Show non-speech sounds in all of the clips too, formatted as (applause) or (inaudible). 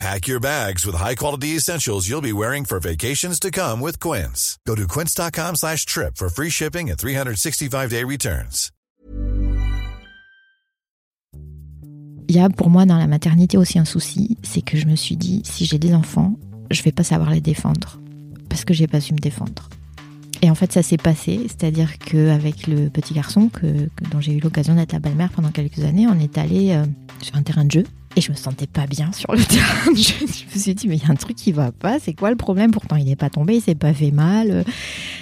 Pack your bags with high-quality essentials you'll be wearing for vacations to come with Quince. Go to quince.com slash trip for free shipping and 365-day returns. Il y a pour moi dans la maternité aussi un souci, c'est que je me suis dit, si j'ai des enfants, je vais pas savoir les défendre. Parce que j'ai pas su me défendre. Et en fait, ça s'est passé, c'est-à-dire qu'avec le petit garçon que, que- dont j'ai eu l'occasion d'être la belle-mère pendant quelques années, on est allé euh, sur un terrain de jeu. Et je me sentais pas bien sur le (laughs) terrain. Je me suis dit, mais il y a un truc qui va pas, c'est quoi le problème? Pourtant, il n'est pas tombé, il s'est pas fait mal, euh,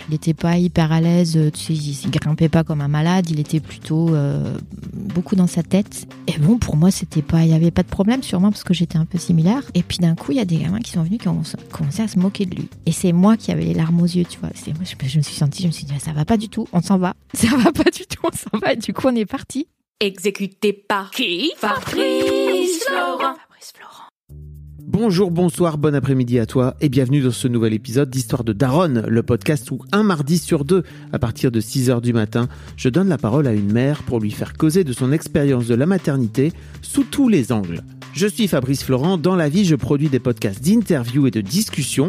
il était pas hyper à l'aise, euh, tu sais, il, grimpait pas comme un malade, il était plutôt euh, beaucoup dans sa tête. Et bon, pour moi, c'était pas, il y avait pas de problème, sûrement parce que j'étais un peu similaire. Et puis d'un coup, il y a des gamins qui sont venus qui ont commencé à se moquer de lui. Et c'est moi qui avais les larmes aux yeux, tu vois. C'est moi, je, me suis sentie, je me suis dit, ça va pas du tout, on s'en va. (laughs) Ça va pas du tout, on s'en va. Et du coup, on est parti. Exécuté par qui? Fabrice Florent. Fabrice Florent. Bonjour, bonsoir, bon après-midi à toi et bienvenue dans ce nouvel épisode d'Histoire de Daronne, le podcast où un mardi sur deux, à partir de 6h du matin, je donne la parole à une mère pour lui faire causer de son expérience de la maternité sous tous les angles. Je suis Fabrice Florent, dans la vie je produis des podcasts d'interviews et de discussions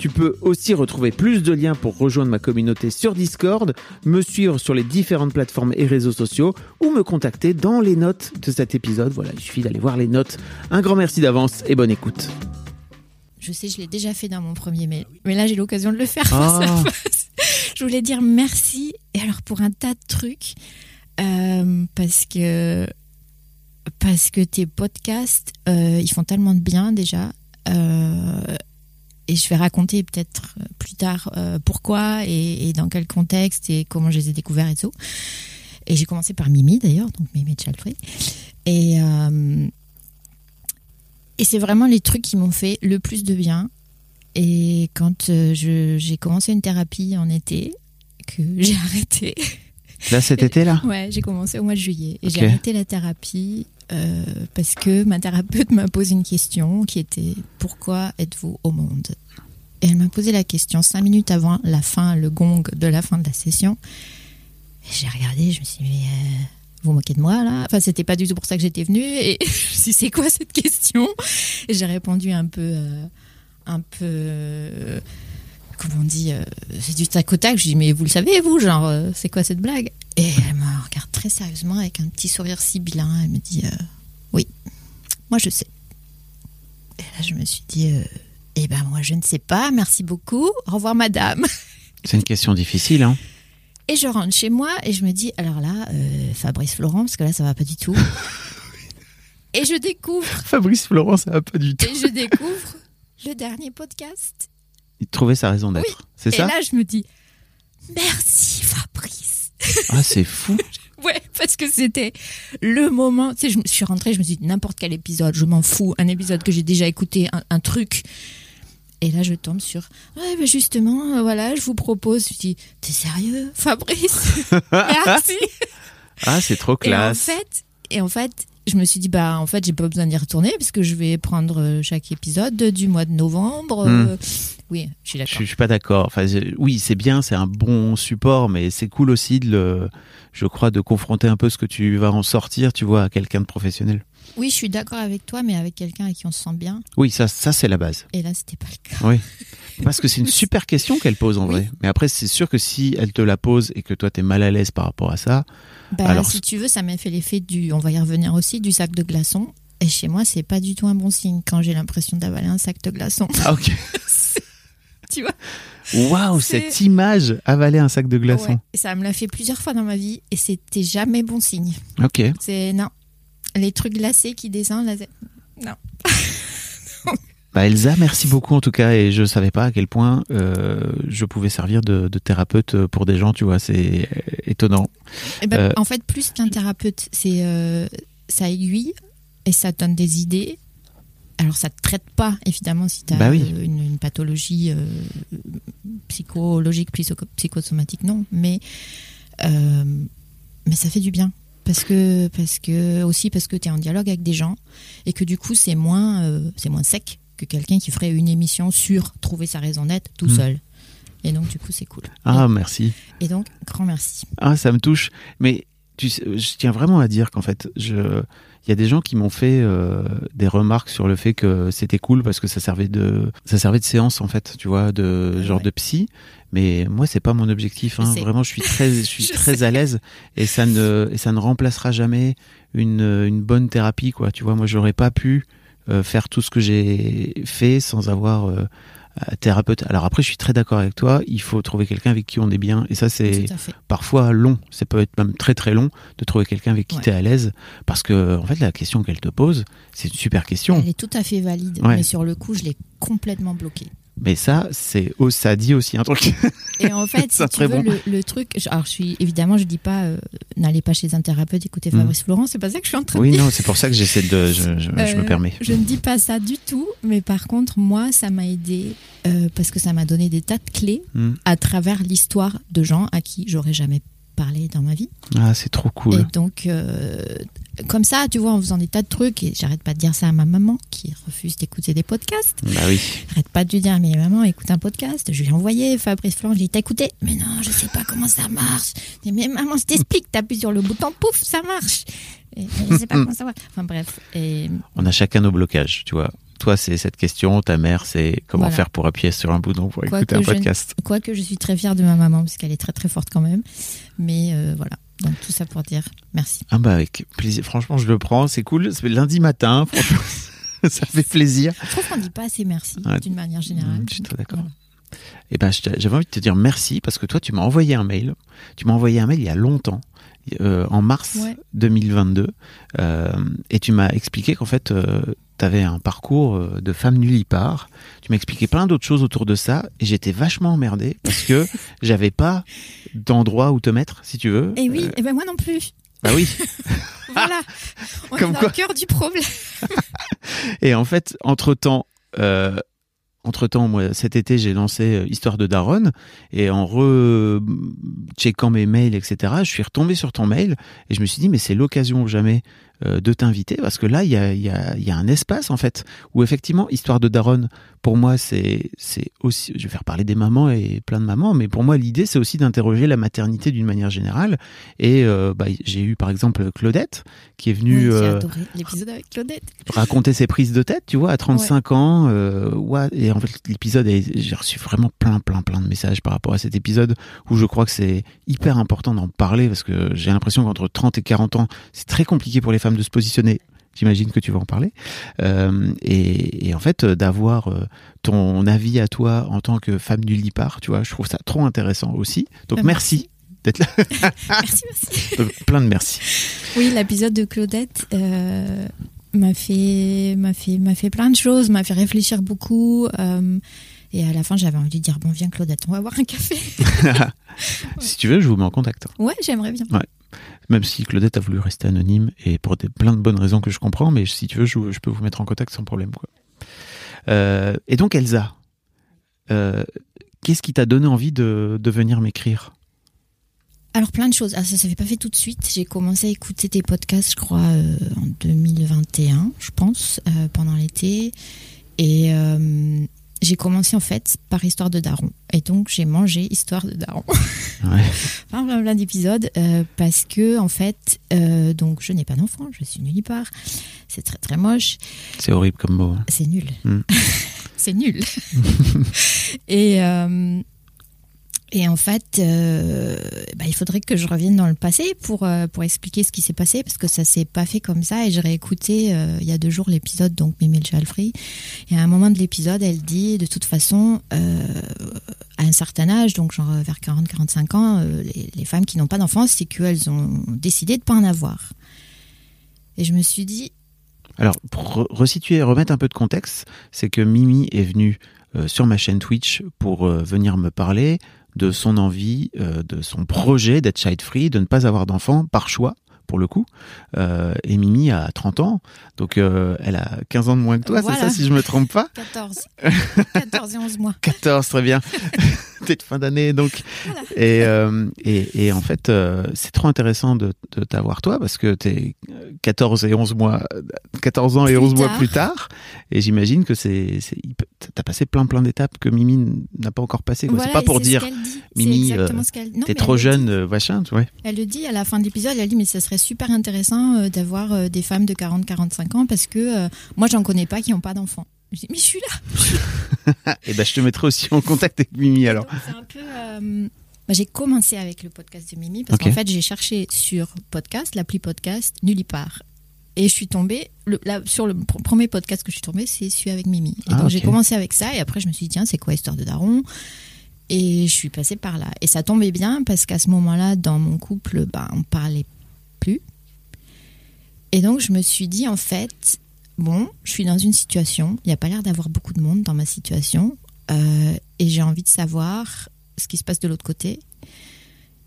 Tu peux aussi retrouver plus de liens pour rejoindre ma communauté sur Discord, me suivre sur les différentes plateformes et réseaux sociaux ou me contacter dans les notes de cet épisode. Voilà, il suffit d'aller voir les notes. Un grand merci d'avance et bonne écoute. Je sais, je l'ai déjà fait dans mon premier mail. Mais là, j'ai l'occasion de le faire Ah. face à face. Je voulais dire merci. Et alors, pour un tas de trucs, euh, parce que parce que tes podcasts, euh, ils font tellement de bien déjà. Euh, et je vais raconter peut-être plus tard euh, pourquoi et, et dans quel contexte et comment je les ai découverts et tout. Et j'ai commencé par Mimi d'ailleurs, donc Mimi Chalfrey. Et, euh, et c'est vraiment les trucs qui m'ont fait le plus de bien. Et quand euh, j'ai commencé une thérapie en été, que (laughs) j'ai arrêté. Là cet été-là Ouais, j'ai commencé au mois de juillet. Et j'ai arrêté la thérapie euh, parce que ma thérapeute m'a posé une question qui était Pourquoi êtes-vous au monde? Et elle m'a posé la question cinq minutes avant la fin, le gong de la fin de la session. J'ai regardé, je me suis dit Mais euh, vous moquez de moi là? Enfin, c'était pas du tout pour ça que j'étais venue. Et (laughs) dit C'est quoi cette question? Et j'ai répondu un peu. euh, un peu. comment on dit C'est du tac au tac. Je dis Mais vous le savez, vous? Genre, c'est quoi cette blague? Et elle me regarde très sérieusement avec un petit sourire sibyllin. Elle me dit euh, Oui, moi je sais. Et là, je me suis dit euh, Eh ben, moi je ne sais pas, merci beaucoup, au revoir madame. C'est une question difficile, hein Et je rentre chez moi et je me dis Alors là, euh, Fabrice Florent, parce que là ça va pas du tout. (laughs) et je découvre, Fabrice Florent, ça va pas du tout. et je découvre le dernier podcast. Il trouvait sa raison d'être. C'est Et ça? là, je me dis Merci Fabrice. (laughs) Ah, c'est fou. (laughs) Ouais, parce que c'était le moment. Tu sais, je me suis rentrée, je me suis dit n'importe quel épisode, je m'en fous. Un épisode que j'ai déjà écouté, un, un truc. Et là, je tombe sur. Ouais, bah justement, euh, voilà, je vous propose. Je dis, t'es sérieux, Fabrice (laughs) Merci. Ah, c'est trop Et en classe. fait, et en fait, je me suis dit bah en fait, j'ai pas besoin d'y retourner parce que je vais prendre euh, chaque épisode du mois de novembre. euh, Oui, je suis Je, d'accord. je suis pas d'accord. Enfin, je- oui, c'est bien, c'est un bon support, mais c'est cool aussi de le, je crois, de confronter un peu ce que tu vas en sortir, tu vois, à quelqu'un de professionnel. Oui, je suis d'accord avec toi, mais avec quelqu'un avec qui on se sent bien. Oui, ça, ça c'est la base. Et là, c'était pas le cas. Oui. (laughs) Parce que c'est une super question qu'elle pose en Oui. vrai. Mais après, c'est sûr que si elle te la pose et que toi t'es mal à l'aise par rapport à ça, Bah, Alors, si tu veux, ça m'a fait l'effet du, on va y revenir aussi, du sac de glaçons. Et chez moi, c'est pas du tout un bon signe quand j'ai l'impression d'avaler un sac de glaçons. ah ok. (laughs) tu vois Waouh, cette image, avaler un sac de glaçons. Ouais. Ça me l'a fait plusieurs fois dans ma vie et c'était jamais bon signe. Ok. C'est non. Les trucs glacés qui descendent, là, non. (laughs) Bah Elsa, merci beaucoup en tout cas, et je savais pas à quel point euh, je pouvais servir de, de thérapeute pour des gens, tu vois, c'est étonnant. Eh ben, Euh, En fait, plus qu'un thérapeute, c'est euh, ça aiguille et ça donne des idées. Alors, ça te traite pas, évidemment, si tu as Bah oui. une, une pathologie euh, psychologique, psycho- psychosomatique, non. Mais, euh, mais ça fait du bien. Parce que, parce que, aussi parce que tu es en dialogue avec des gens et que du coup, c'est moins, euh, c'est moins sec que quelqu'un qui ferait une émission sur trouver sa raison d'être tout Hmm. seul. Et donc, du coup, c'est cool. Ah, merci. Et donc, grand merci. Ah, ça me touche. Mais tu sais, je tiens vraiment à dire qu'en fait, je, il y a des gens qui m'ont fait euh, des remarques sur le fait que c'était cool parce que ça servait de, ça servait de séance en fait, tu vois, de Ouais, genre ouais. de psy. Mais moi, c'est pas mon objectif. Hein. Vraiment, je suis très, je (laughs) suis Je très sais. à l'aise et ça ne, et ça ne remplacera jamais une, une bonne thérapie, quoi. Tu vois, moi, j'aurais pas pu euh, faire tout ce que j'ai fait sans avoir euh, thérapeute. Alors après, je suis très d'accord avec toi. Il faut trouver quelqu'un avec qui on est bien, et ça, c'est parfois long, ça peut être même très très long de trouver quelqu'un avec qui Ouais. tu es à l'aise parce que en fait la question qu'elle te pose, c'est une super question. Elle est tout à fait valide, Ouais. mais sur le coup, je l'ai complètement bloqué. Mais ça c'est oh, ça dit aussi un truc. Et en (laughs) fait, si tu veux, bon. le, le truc, alors je suis évidemment, je dis pas, euh, n'allez pas chez un thérapeute, écoutez Mm. Fabrice Florent, c'est pas ça que je suis en train de oui dire. non, c'est pour ça que j'essaie de je, je- je me Euh, permets. Je ne dis pas ça du tout, mais par contre, moi, ça m'a aidé euh, parce que ça m'a donné des tas de clés Hmm. à travers l'histoire de gens à qui j'aurais jamais parlé dans ma vie. Ah, c'est trop cool. Et donc, comme ça, tu vois, en faisant des tas de trucs, et j'arrête pas de dire ça à ma maman qui refuse d'écouter des podcasts. Bah oui. J'arrête pas de lui dire, mais maman, écoute un podcast. Je lui ai envoyé Fabrice Florent, je lui ai dit, t'as écouté? Mais non, je sais pas comment ça marche. Mais maman, je t'explique, t'appuies sur le bouton, pouf, ça marche. Et, je sais pas comment ça va. Enfin bref. Et On a chacun nos blocages, tu vois. Toi, c'est cette question, ta mère, c'est comment Voilà. faire pour appuyer sur un bouton pour Quoi écouter un podcast. quoique je suis très fière de ma maman, parce qu'elle est très très forte quand même. Mais euh, voilà. Donc tout ça pour dire merci. Ah bah avec plaisir. Franchement, je le prends, c'est cool. C'est lundi matin, (laughs) franchement, ça fait plaisir. Je trouve qu'on dit pas assez merci Ouais. d'une manière générale. Mm, je suis très d'accord. Voilà. Eh ben, j'avais envie de te dire merci parce que toi, tu m'as envoyé un mail. Tu m'as envoyé un mail il y a longtemps, euh, en mars Ouais. 2022, euh, et tu m'as expliqué qu'en fait, tu avais un parcours euh, de femme nullipare. Tu m'as expliqué plein d'autres choses autour de ça, et j'étais vachement emmerdé parce que (laughs) j'avais pas d'endroit où te mettre, si tu veux. Et oui, Euh, et ben moi non plus. bah oui. (laughs) Voilà. On Comme est dans quoi. le cœur du problème. (laughs) Et en fait, entre temps, euh, entre temps, moi, cet été, j'ai lancé euh, Histoire de Daronne, et en re-checkant mes mails, etc., je suis retombé sur ton mail, et je me suis dit, mais c'est l'occasion ou jamais de t'inviter, parce que là, il y a, y, a, il y a un espace, en fait, où effectivement, Histoire de Daronne, pour moi, c'est, aussi, je vais faire parler des mamans et plein de mamans, mais pour moi, l'idée, c'est aussi d'interroger la maternité d'une manière générale, et euh, bah, j'ai eu, par exemple, Claudette, qui est venue... Euh, adoré l'épisode avec Claudette. raconter ses prises de tête, tu vois, à 35 ans. Euh, ouais, et en fait, l'épisode, j'ai reçu vraiment plein, plein, plein de messages par rapport à cet épisode où je crois que c'est hyper important d'en parler parce que j'ai l'impression qu'entre 30 et 40 ans, c'est très compliqué pour les femmes de se positionner. J'imagine que tu vas en parler. Euh, et, et en fait, euh, d'avoir euh, ton avis à toi en tant que femme du lipar, tu vois, je trouve ça trop intéressant aussi. Donc merci d'être là. (laughs) Merci, merci. Plein de merci. Oui, l'épisode de Claudette euh, m'a fait, m'a fait, m'a fait plein de choses, m'a fait réfléchir beaucoup. euh, et à la fin, j'avais envie de dire bon, viens Claudette, on va boire un café. (laughs) (laughs) si tu veux, je vous mets en contact. Ouais, j'aimerais bien. Même si Claudette a voulu rester anonyme et pour des, plein de bonnes raisons que je comprends, mais si tu veux, je, je peux vous mettre en contact sans problème. Quoi. Euh, et donc Elsa, euh, qu'est-ce qui t'a donné envie de, venir m'écrire? Alors plein de choses. Ah, ça s'est pas fait tout de suite. J'ai commencé à écouter tes podcasts, je crois, euh, en 2021, je pense, pendant l'été. Et j'ai commencé en fait par Histoire de Daron. Et donc j'ai mangé Histoire de Daron. (laughs) Ouais. plein, plein, plein d'épisodes euh, parce que en fait, euh, donc je n'ai pas d'enfant, je suis nullipare. C'est très très moche. C'est horrible comme mot. hein. C'est nul. Mm. (laughs) c'est nul. (laughs) et, euh, et en fait, euh, bah, il faudrait que je revienne dans le passé pour, euh, pour expliquer ce qui s'est passé, parce que ça s'est pas fait comme ça. Et j'ai réécouté euh, il y a deux jours l'épisode, donc Mimi Jalfrey. Et à un moment de l'épisode, elle dit, de toute façon, euh, à un certain âge, donc genre vers 40-45 ans, les, les femmes qui n'ont pas d'enfants, c'est qu'elles ont décidé de pas en avoir. Et je me suis dit, Alors, pour re- resituer, remettre un peu de contexte, c'est que Mimi est venue sur ma chaîne Twitch pour venir me parler de son envie, euh, de son projet d'être child free, de ne pas avoir d'enfant par choix pour le coup. Euh, et Mimi a 30 ans, donc euh, elle a 15 ans de moins que toi, Voilà. c'est ça si je me trompe pas (laughs) 14. 14 et 11 mois. (laughs) 14, très bien. (laughs) De fin d'année, donc. Et, euh, et, et en fait, euh, c'est trop intéressant de, de t'avoir toi parce que t'es 14 et 11 mois, 14 ans et Plus 11 mois plus tard. Et j'imagine que c'est, t'as passé plein plein d'étapes que Mimi n'a pas encore passé. Voilà, c'est pas pour dire. Mimi, euh, t'es trop jeune, euh, machin. Elle le dit à la fin de l'épisode, elle dit mais ça serait super intéressant euh, d'avoir euh, des femmes de 40-45 ans parce que euh, moi j'en connais pas qui n'ont pas d'enfants. Je dis mais je suis là. (laughs) et ben, je te mettrai aussi en contact avec Mimi alors. C'est un peu, euh, bah, j'ai commencé avec le podcast de Mimi parce qu'en fait j'ai cherché sur podcast, l'appli podcast, nulle part. Et je suis tombée, le, là, sur le pr- premier podcast que je suis tombée, c'est celui avec Mimi. Et Ah, donc j'ai commencé avec ça et après je me suis dit tiens c'est quoi Histoire de Daron? Et je suis passée par là. Et ça tombait bien parce qu'à ce moment-là, dans mon couple, bah, on parlait plus. Et donc je me suis dit en fait, bon, je suis dans une situation, il n'y a pas l'air d'avoir beaucoup de monde dans ma situation, euh, et j'ai envie de savoir ce qui se passe de l'autre côté.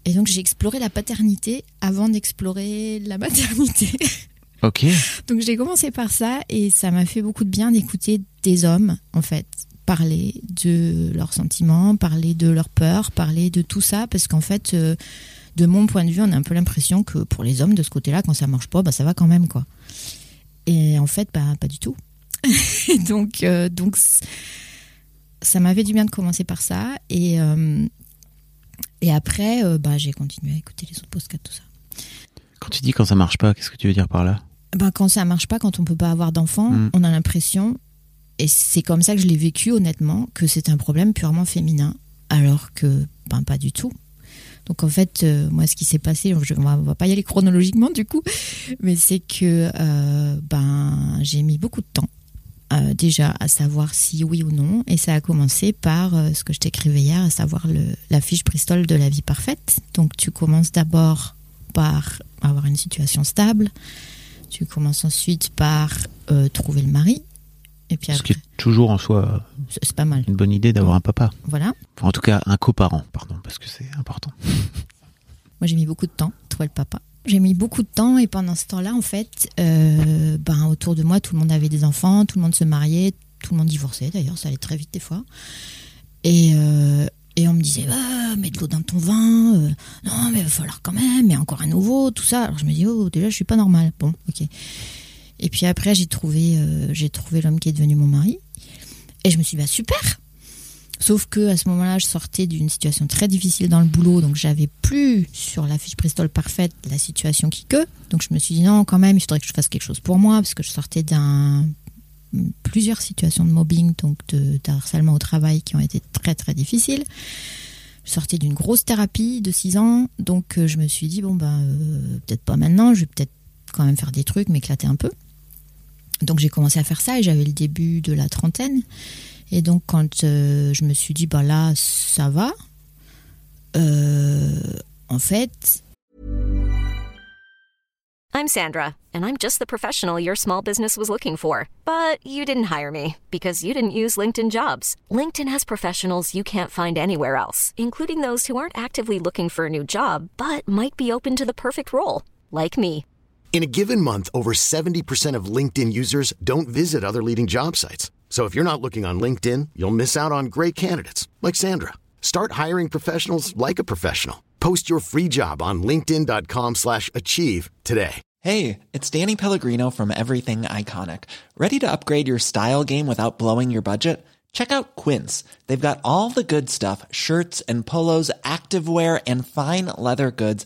Et donc j'ai exploré la paternité avant d'explorer la (laughs) maternité. Ok. donc j'ai commencé par ça et ça m'a fait beaucoup de bien d'écouter des hommes en fait parler de leurs sentiments, parler de leurs peurs, parler de tout ça parce qu'en fait euh, de mon point de vue, on a un peu l'impression que pour les hommes de ce côté-là quand ça marche pas, bah ça va quand même quoi. Et en fait bah pas du tout. (laughs) Donc euh, donc ça m'avait du bien de commencer par ça et euh, et après euh, bah j'ai continué à écouter les autres podcasts tout ça. Quand tu dis quand ça marche pas, qu'est-ce que tu veux dire par là? Ben, quand ça marche pas, quand on peut pas avoir d'enfants, Mm. on a l'impression, et c'est comme ça que je l'ai vécu honnêtement, que c'est un problème purement féminin, alors que ben, pas du tout. Donc en fait, euh, moi, ce qui s'est passé, on, va, pas y aller chronologiquement du coup, mais c'est que euh, ben j'ai mis beaucoup de temps euh, déjà à savoir si oui ou non, et ça a commencé par ce que je t'écrivais hier, à savoir la fiche Bristol de la vie parfaite. Donc tu commences d'abord par avoir une situation stable, tu commences ensuite par trouver le mari, et puis Ce qui après, est toujours en soi c'est c'est pas mal. une bonne idée d'avoir un papa. Voilà. Enfin, en tout cas, un coparent, pardon, parce que c'est important. (laughs) Moi, j'ai mis beaucoup de temps à trouver le papa. J'ai mis beaucoup de temps et pendant ce temps-là, en fait, euh, ben, autour de moi, tout le monde avait des enfants, tout le monde se mariait, tout le monde divorçait d'ailleurs, ça allait très vite des fois. Et, euh, et on me disait, ah, mets de l'eau dans ton vin, euh, non, mais il va falloir quand même, mais encore un nouveau, tout ça. Alors je me dis, oh, déjà, je suis pas normale. Bon, ok. Et puis après, j'ai trouvé, euh, j'ai trouvé l'homme qui est devenu mon mari. Et je me suis dit, bah super, Sauf que à ce moment-là, je sortais d'une situation très difficile dans le boulot, donc j'avais plus sur la fiche Bristol parfaite la situation qui que. Donc je me suis dit non, quand même, il faudrait que je fasse quelque chose pour moi parce que je sortais d'un plusieurs situations de mobbing, donc de, harcèlement au travail qui ont été très très difficiles. Je sortais d'une grosse thérapie de 6 ans, donc euh, je me suis dit bon ben peut-être pas maintenant, je vais peut-être quand même faire des trucs, m'éclater un peu. Donc j'ai commencé à faire ça et j'avais le début de la trentaine. Et donc, quand euh, je me suis dit, bah là, ça va, euh, en fait, I'm Sandra, and I'm just the professional your small business was looking for. But you didn't hire me because you didn't use LinkedIn jobs. LinkedIn has professionals you can't find anywhere else, including those who aren't actively looking for a new job but might be open to the perfect role, like me. In a given month, over 70% of LinkedIn users don't visit other leading job sites. So if you're not looking on LinkedIn, you'll miss out on great candidates like Sandra. Start hiring professionals like a professional. Post your free job on linkedin.com/achieve slash achieve today. Hey, it's Danny Pellegrino from Everything Iconic. Ready to upgrade your style game without blowing your budget? Check out Quince. They've got all the good stuff shirts and polos, activewear, and fine leather goods,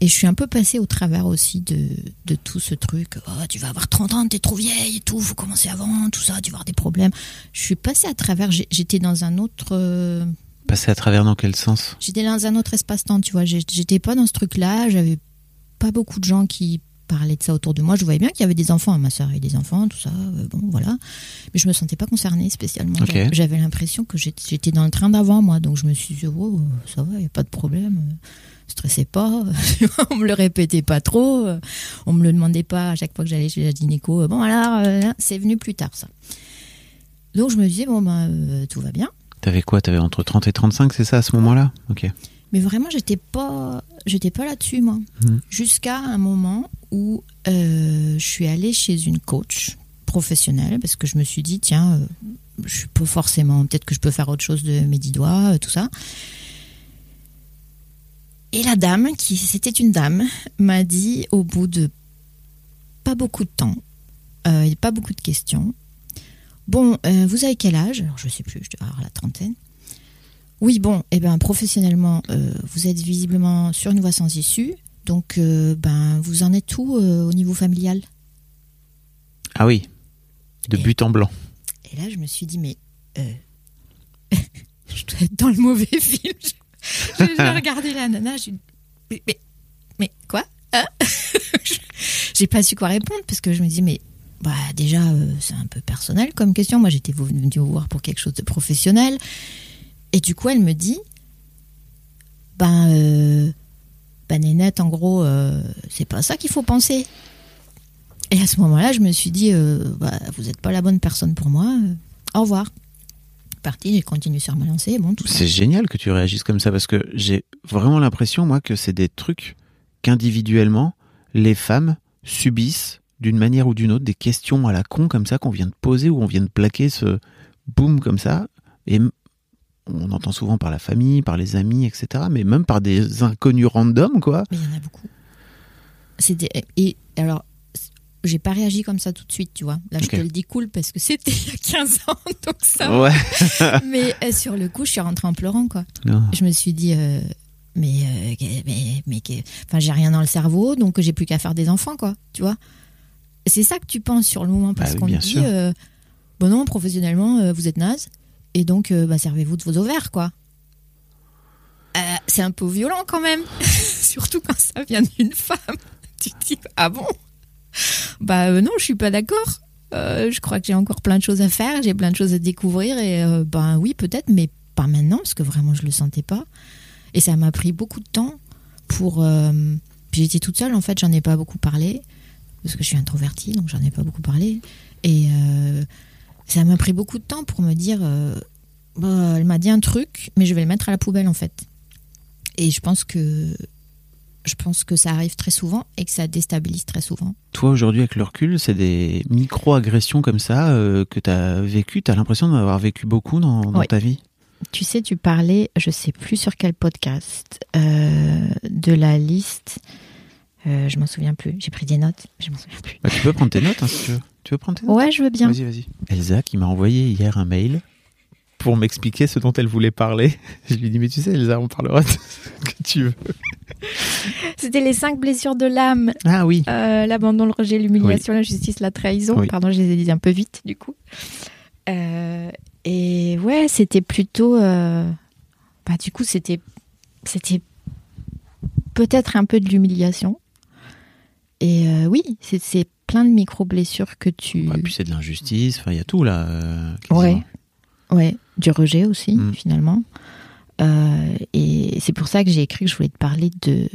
Et je suis un peu passée au travers aussi de, de tout ce truc. Oh, tu vas avoir 30 ans, t'es trop vieille et tout, faut commencer avant, tout ça, tu vas avoir des problèmes. Je suis passée à travers, j'étais dans un autre. euh, Passer à travers dans quel sens? J'étais dans un autre espace-temps, tu vois. J'étais pas dans ce truc-là. J'avais pas beaucoup de gens qui parlaient de ça autour de moi. Je voyais bien qu'il y avait des enfants. Ma sœur avait des enfants, tout ça. euh, bon, voilà. Mais je me sentais pas concernée spécialement. J'avais- l'impression que j'étais dans le train d'avant, moi. Donc je me suis dit, oh, ça va, il y a pas de problème. Stressez pas. (laughs) on me le répétait pas trop. On me le demandait pas à chaque fois que j'allais chez la gynéco. euh, Bon, alors, euh, c'est venu plus tard, ça. Donc je me disais, bon, ben, euh, tout va bien. T'avais quoi? T'avais entre 30 et 35, c'est ça à ce moment-là? Ok. Mais vraiment, j'étais pas, j'étais pas là-dessus, moi. Mhm. Jusqu'à un moment où euh, je suis allée chez une coach professionnelle parce que je me suis dit, tiens, je suis pas forcément, peut-être que je peux faire autre chose de mes dix doigts, tout ça. Et la dame, qui c'était une dame, m'a dit au bout de pas beaucoup de temps, euh, et pas beaucoup de questions. Bon, euh, vous avez quel âge? Alors, je sais plus, je dois avoir la trentaine. Oui, bon, eh ben, professionnellement, euh, vous êtes visiblement sur une voie sans issue. Donc, ben, vous en êtes où au niveau familial? Ah oui. De Et- but en blanc. Et là, je me suis dit, mais (laughs) je dois être dans le mauvais (laughs) film. J'ai regardé la nana, j'ai mais, mais, mais quoi Hein? (laughs) J'ai pas su quoi répondre parce que je me dis, mais bah, déjà, euh, c'est un peu personnel comme question. Moi, j'étais venue vous voir pour quelque chose de professionnel. Et du coup, elle me dit, ben, euh, ben Nénette, en gros, euh, c'est pas ça qu'il faut penser. Et à ce moment-là, je me suis dit, euh, bah, vous n'êtes pas la bonne personne pour moi. au revoir. Parti, j'ai continué sur ma lancée. Bon. C'est génial que tu réagisses comme ça parce que j'ai vraiment l'impression, moi, que c'est des trucs qu'individuellement, les femmes subissent d'une manière ou d'une autre des questions à la con comme ça qu'on vient de poser ou on vient de plaquer ce boum comme ça. Et on entend souvent par la famille, par les amis, etc. Mais même par des inconnus random, quoi. Mais il y en a beaucoup. C'était et alors j'ai pas réagi comme ça tout de suite, tu vois. Là, je te le dis cool parce que c'était il y a 15 ans, (laughs) donc ça. Ouais. (laughs) Mais euh, sur le coup, je suis rentrée en pleurant, quoi. Non. Je me suis dit, euh, mais, euh, mais, mais, que- enfin, j'ai rien dans le cerveau, donc j'ai plus qu'à faire des enfants, quoi. Tu vois. C'est ça que tu penses sur le moment parce Bah qu'on te dit, bon non, professionnellement, vous êtes naze, et donc bah, servez-vous de vos ovaires, quoi. C'est un peu violent quand même, (laughs) surtout quand ça vient d'une femme. Tu te dis, ah bon? Bah euh, non, je suis pas d'accord. Euh, je crois que j'ai encore plein de choses à faire, j'ai plein de choses à découvrir, et ben oui, peut-être, mais pas maintenant, parce que vraiment je le sentais pas. Et ça m'a pris beaucoup de temps pour. puis j'étais toute seule, en fait, j'en ai pas beaucoup parlé, parce que je suis introvertie, donc j'en ai pas beaucoup parlé. Et ça m'a pris beaucoup de temps pour me dire bah, elle m'a dit un truc, mais je vais le mettre à la poubelle, en fait. Et je pense que. Je pense que ça arrive très souvent et que ça déstabilise très souvent. Toi, aujourd'hui, avec le recul, c'est des micro-agressions comme ça euh, que tu as vécues. Tu as l'impression d'en avoir vécu beaucoup dans, dans Oui. ta vie? Tu sais, tu parlais, je sais plus sur quel podcast, euh, de la liste. Euh, je m'en souviens plus. J'ai pris des notes, je m'en souviens plus. Bah, Tu peux prendre tes notes hein, si tu veux. Tu veux prendre tes notes? Ouais, je veux bien. Vas-y, vas-y. Elsa qui m'a envoyé hier un mail pour m'expliquer ce dont elle voulait parler. (laughs) Je lui dis mais tu sais Elsa, on parlera de ce que tu veux. C'était les cinq blessures de l'âme Ah oui. Euh, l'abandon, le rejet, l'humiliation, la justice, la trahison. Oui. Pardon, je les ai dit un peu vite, du coup. Euh, et ouais, c'était plutôt. euh, Bah, du coup, c'était. C'était peut-être un peu de l'humiliation. Et euh, oui, c'est- c'est plein de micro-blessures que tu. Bah, puis c'est de l'injustice. Enfin, il y a tout là. euh. Ouais. Ouais, du rejet aussi, Mm. finalement. Euh, et c'est pour ça que j'ai écrit que je voulais te parler de,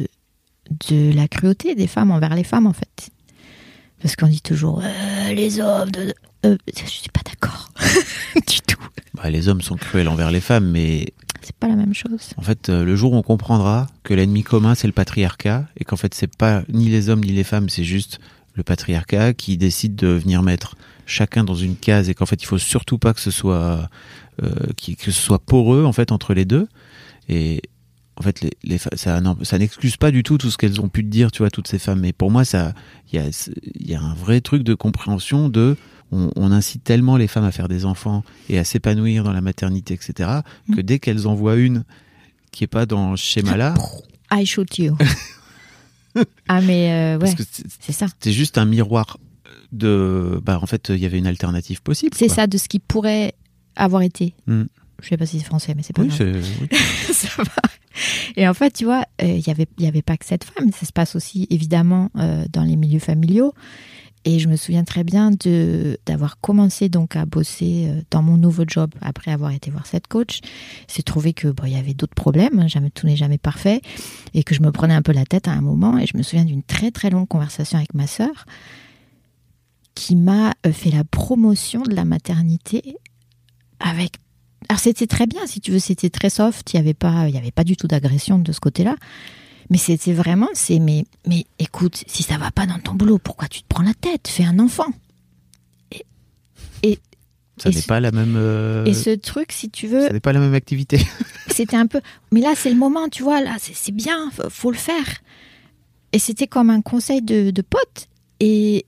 de la cruauté des femmes envers les femmes, en fait. Parce qu'on dit toujours Euh, les hommes. De... euh, je suis pas d'accord (laughs) du tout. Bah, les hommes sont cruels envers les femmes, mais C'est pas la même chose. en fait, euh, le jour où on comprendra que l'ennemi commun c'est le patriarcat et qu'en fait c'est pas ni les hommes ni les femmes, c'est juste le patriarcat qui décide de venir mettre chacun dans une case et qu'en fait il faut surtout pas que ce soit euh, que ce soit poreux en fait entre les deux et en fait les, les ça non, ça n'excuse pas du tout tout ce qu'elles ont pu te dire tu vois toutes ces femmes mais pour moi ça il y a il y a un vrai truc de compréhension de on, on incite tellement les femmes à faire des enfants et à s'épanouir dans la maternité etc que dès qu'elles en voient une qui est pas dans ce schéma là (laughs) I shoot you. Ah, mais euh, ouais, c'est- c'est ça. c'était juste un miroir de. Bah, en fait, il y avait une alternative possible. C'est ça de ce qui pourrait avoir été. Mm. Je sais pas si c'est français, mais c'est pas Oui, grave. (laughs) ça va. Et en fait, tu vois, euh, il y avait, il y avait pas que cette femme. Ça se passe aussi évidemment euh, dans les milieux familiaux. Et je me souviens très bien de d'avoir commencé donc à bosser euh, dans mon nouveau job après avoir été voir cette coach. C'est trouvé que bon, il y avait d'autres problèmes, hein, jamais tout n'est jamais parfait, et que je me prenais un peu la tête à un moment. Et je me souviens d'une très très longue conversation avec ma sœur qui m'a euh, fait la promotion de la maternité avec alors c'était très bien, si tu veux, c'était très soft. Il y avait pas, il y avait pas du tout d'agression de ce côté-là. Mais c'était vraiment, c'est mais, mais écoute, si ça va pas dans ton boulot, pourquoi tu te prends la tête? Fais un enfant. Ça Et n'est ce- pas la même. euh, Et ce truc, si tu veux, Ça n'est pas la même activité. (laughs) c'était un peu. Mais là, c'est le moment, tu vois. Là, c'est c'est bien, faut- faut le faire. Et c'était comme un conseil de, de pote. Et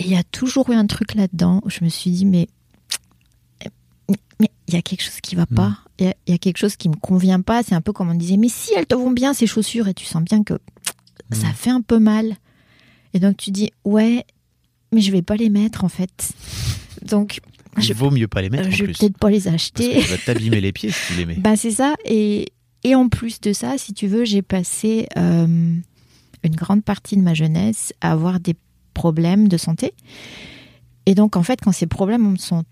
et il y a toujours eu un truc là-dedans où je me suis dit, mais il y a quelque chose qui va pas. Il y a- il y, a quelque chose qui me convient pas. C'est un peu comme on disait, mais si elles te vont bien ces chaussures et tu sens bien que ça fait un peu mal. Et donc tu dis, ouais, mais je vais pas les mettre en fait. Donc Il je, vaut mieux pas les mettre en je vais peut-être pas les Parce acheter. que tu vas t'abîmer les pieds si tu les mets. (laughs) Ben c'est ça. Et, et en plus de ça, si tu veux, j'ai passé euh, une grande partie de ma jeunesse à avoir des problèmes de santé. Et donc, en fait, quand ces problèmes sont,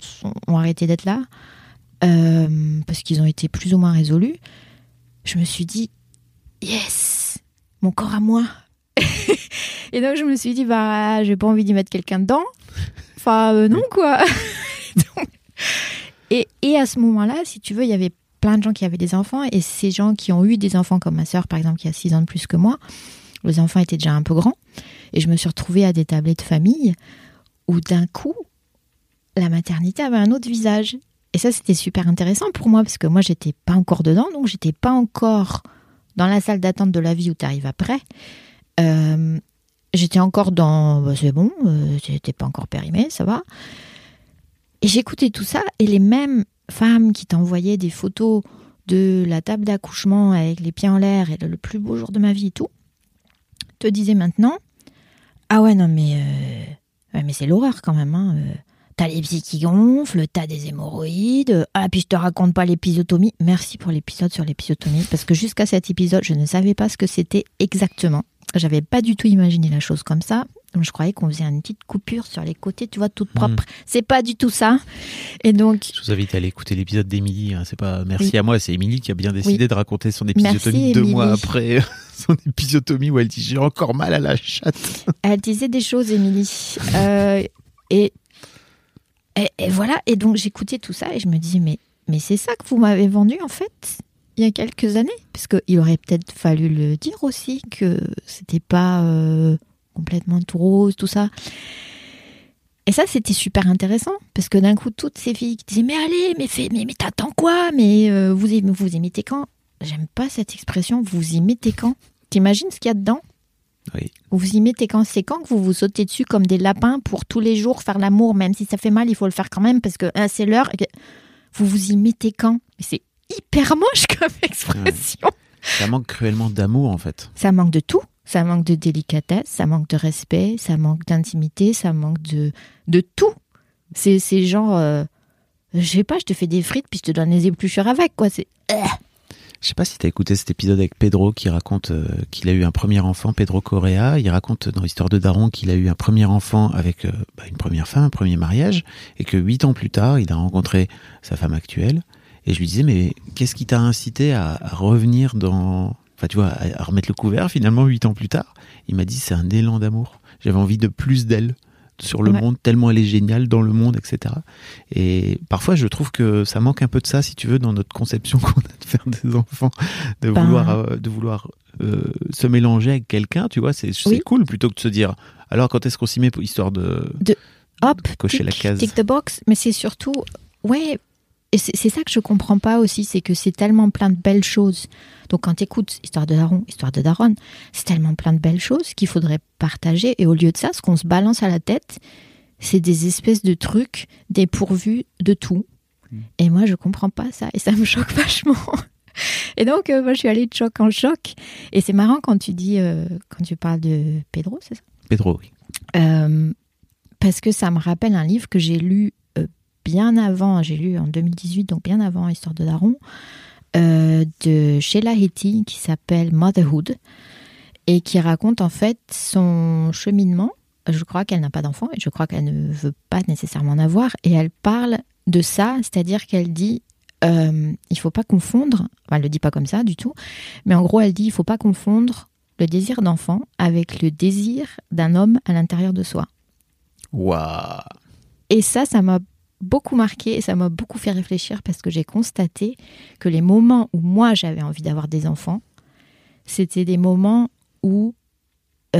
sont- ont arrêté d'être là, euh, parce qu'ils ont été plus ou moins résolus, je me suis dit, yes, mon corps à moi. (laughs) et donc, je me suis dit, bah, j'ai pas envie d'y mettre quelqu'un dedans. Enfin, euh, non, quoi. (laughs) Donc, et, et à ce moment-là, si tu veux, il y avait plein de gens qui avaient des enfants et ces gens qui ont eu des enfants, comme ma sœur par exemple, qui a 6 ans de plus que moi, les enfants étaient déjà un peu grands et je me suis retrouvée à des tablés de famille où d'un coup, la maternité avait un autre visage. Et ça, c'était super intéressant pour moi parce que moi, j'étais pas encore dedans, donc j'étais pas encore dans la salle d'attente de la vie où tu arrives après. Euh, j'étais encore dans, bah, c'est bon, euh, j'étais pas encore périmée, ça va. Et j'écoutais tout ça et les mêmes femmes qui t'envoyaient des photos de la table d'accouchement avec les pieds en l'air et le, le plus beau jour de ma vie et tout, te disaient maintenant Ah ouais, non, mais, euh, mais c'est l'horreur quand même. Hein, euh. T'as les pieds qui gonflent, t'as des hémorroïdes. Ah, puis je te raconte pas l'épisotomie. Merci pour l'épisode sur l'épisotomie, parce que jusqu'à cet épisode, je ne savais pas ce que c'était exactement. J'avais pas du tout imaginé la chose comme ça. Je croyais qu'on faisait une petite coupure sur les côtés, tu vois, toute propre. C'est pas du tout ça. Et donc, Je vous invite à aller écouter l'épisode d'Émilie. hein. C'est pas merci Oui. à moi, c'est Émilie qui a bien décidé Oui. de raconter son épisiotomie Merci, deux Émilie. mois après (laughs) son épisiotomie où elle dit j'ai encore mal à la chatte. Elle disait des choses, Émilie. Euh, et, et, et voilà. Et donc, j'écoutais tout ça et je me disais, mais, mais c'est ça que vous m'avez vendu, en fait, il y a quelques années? Parce qu'il aurait peut-être fallu le dire aussi, que c'était pas euh, complètement tout rose, tout ça. Et ça, c'était super intéressant. Parce que d'un coup, toutes ces filles qui disaient, mais allez, mais, fais, mais, mais t'attends quoi? Mais euh, vous, y- vous y mettez quand? J'aime pas cette expression, vous y mettez quand? T'imagines ce qu'il y a dedans? Oui. vous y mettez quand? C'est quand que vous vous sautez dessus comme des lapins pour tous les jours faire l'amour, même si ça fait mal, il faut le faire quand même parce que hein, c'est l'heure. Vous vous y mettez quand C'est hyper moche comme (laughs) expression. Ça manque cruellement d'amour en fait. Ça manque de tout. Ça manque de délicatesse, ça manque de respect, ça manque d'intimité, ça manque de, de tout. C'est c'est genre, euh, je sais pas, je te fais des frites puis je te donne les épluchures avec, quoi. C'est Je sais pas si t'as écouté cet épisode avec Pedro qui raconte euh, qu'il a eu un premier enfant, Pedro Correa. Il raconte dans l'histoire de Daron qu'il a eu un premier enfant avec euh, bah, une première femme, un premier mariage, et que huit ans plus tard, il a rencontré sa femme actuelle. Et je lui disais, mais qu'est-ce qui t'a incité à revenir dans, enfin tu vois, à, à remettre le couvert finalement huit ans plus tard Il m'a dit, c'est un élan d'amour. J'avais envie de plus d'elle sur le Ouais. monde, tellement elle est géniale dans le monde, etc. Et parfois, je trouve que ça manque un peu de ça, si tu veux, dans notre conception (laughs) qu'on a de faire des enfants, de Ben- vouloir, euh, de vouloir euh, se mélanger avec quelqu'un, tu vois, c'est Oui. cool plutôt que de se dire, alors quand est-ce qu'on s'y met pour histoire de, hop, cocher la case. Tick the box, mais c'est surtout, ouais, et c'est ça que je comprends pas aussi, c'est que c'est tellement plein de belles choses. Donc quand t'écoutes Histoire de Daron, Histoire de Daronne, c'est tellement plein de belles choses qu'il faudrait partager. Et au lieu de ça, ce qu'on se balance à la tête, c'est des espèces de trucs dépourvus de tout. Mm. Et moi, je comprends pas ça, et ça me choque (laughs) vachement. Et donc, euh, moi, je suis allée de choc en choc. Et c'est marrant quand tu dis, euh, quand tu parles de Pedro, c'est ça? Pedro, oui. Euh, Parce que ça me rappelle un livre que j'ai lu bien avant, j'ai lu en 2018, donc bien avant Histoire de Daron, euh, de Sheila Heti, qui s'appelle Motherhood, et qui raconte en fait son cheminement. Je crois qu'elle n'a pas d'enfant, et je crois qu'elle ne veut pas nécessairement en avoir, et elle parle de ça, c'est-à-dire qu'elle dit euh, il faut pas confondre, enfin, elle le dit pas comme ça du tout, mais en gros elle dit il faut pas confondre le désir d'enfant avec le désir d'un homme à l'intérieur de soi. Waouh Et ça, ça m'a beaucoup marqué et ça m'a beaucoup fait réfléchir parce que j'ai constaté que les moments où moi j'avais envie d'avoir des enfants, c'était des moments où tu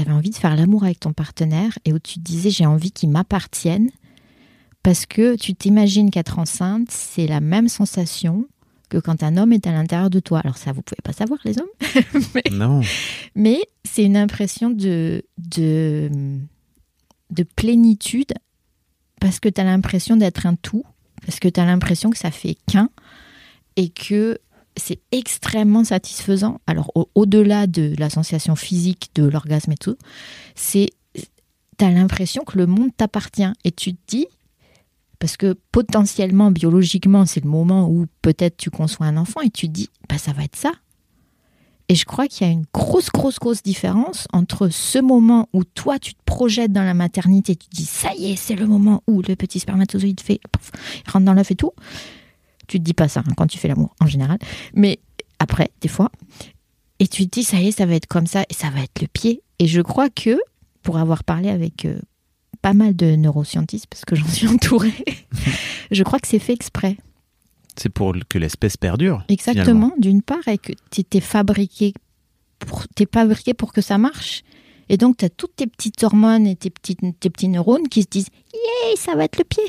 avais envie de faire l'amour avec ton partenaire et où tu te disais j'ai envie qu'il m'appartienne parce que tu t'imagines qu'être enceinte, c'est la même sensation que quand un homme est à l'intérieur de toi. Alors ça, vous pouvez pas savoir les hommes, (laughs) mais, Non. mais c'est une impression de, de, de plénitude parce que tu as l'impression d'être un tout, parce que tu as l'impression que ça fait qu'un et que c'est extrêmement satisfaisant. Alors au- au-delà de la sensation physique, de l'orgasme et tout, c'est tu as l'impression que le monde t'appartient et tu te dis parce que potentiellement biologiquement c'est le moment où peut-être tu conçois un enfant et tu te dis bah ça va être ça. Et je crois qu'il y a une grosse, grosse, grosse différence entre ce moment où toi, tu te projettes dans la maternité, tu te dis, ça y est, c'est le moment où le petit spermatozoïde fait, rentre dans l'œuf et tout. Tu te dis pas ça hein, quand tu fais l'amour, en général. Mais après, des fois. Et tu te dis, ça y est, ça va être comme ça, et ça va être le pied. Et je crois que, pour avoir parlé avec euh, pas mal de neuroscientistes, parce que j'en suis entourée, (laughs) je crois que c'est fait exprès. C'est pour que l'espèce perdure. Exactement, d'une part, et que tu t'es fabriqué, pour, t'es fabriqué pour que ça marche. Et donc, tu as toutes tes petites hormones et tes, petites, tes petits neurones qui se disent Yay, ça va être le pied.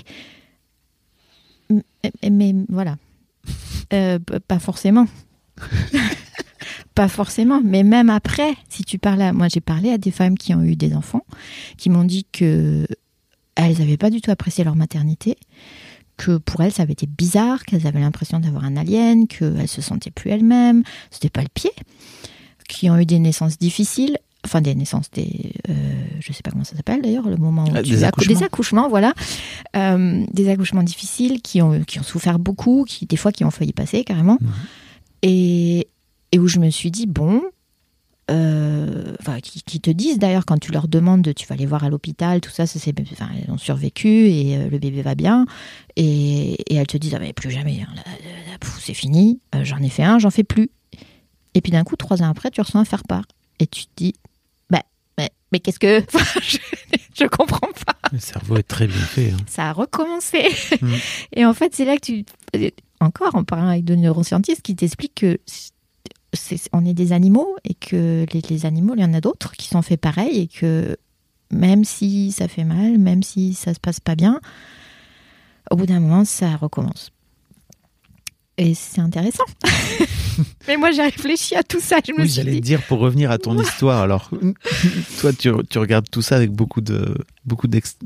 Mais, mais voilà. (laughs) Euh, pas forcément. (laughs) pas forcément. Mais même après, si tu parles à. Moi, j'ai parlé à des femmes qui ont eu des enfants, qui m'ont dit que elles n'avaient pas du tout apprécié leur maternité que pour elles, ça avait été bizarre, qu'elles avaient l'impression d'avoir un alien, qu'elles se sentaient plus elles-mêmes, c'était pas le pied, qui ont eu des naissances difficiles, enfin des naissances, des, euh, je sais pas comment ça s'appelle d'ailleurs, le moment où Ah, tu des accou- accouchements. des accouchements, voilà, Euh, des accouchements difficiles qui ont qui ont souffert beaucoup, qui des fois qui ont failli passer carrément, Mhm. et et où je me suis dit bon. Euh, enfin, qui, qui te disent d'ailleurs quand tu leur demandes, tu vas les voir à l'hôpital, tout ça, ça c'est, enfin, elles ont survécu et euh, le bébé va bien. Et, et elles te disent ah mais plus jamais, hein, c'est fini, euh, j'en ai fait un, j'en fais plus. Et puis d'un coup, trois ans après, tu reçois un faire-part. Et tu te dis, bah, mais, mais qu'est-ce que... (laughs) Je, je comprends pas. Le cerveau est très bien fait. hein. Ça a recommencé. Mm. Et en fait, c'est là que tu... Encore en parlant avec deux neuroscientistes qui t'expliquent que c'est- on est des animaux et que les, les animaux, il y en a d'autres qui sont faits pareil et que même si ça fait mal, même si ça se passe pas bien, au bout d'un moment, ça recommence. Et c'est intéressant. (laughs) Mais moi, j'ai réfléchi à tout ça. Je me Oui, suis j'allais dit, dire pour revenir à ton histoire. Alors, (laughs) toi, tu, tu regardes tout ça avec beaucoup de, beaucoup d'ex-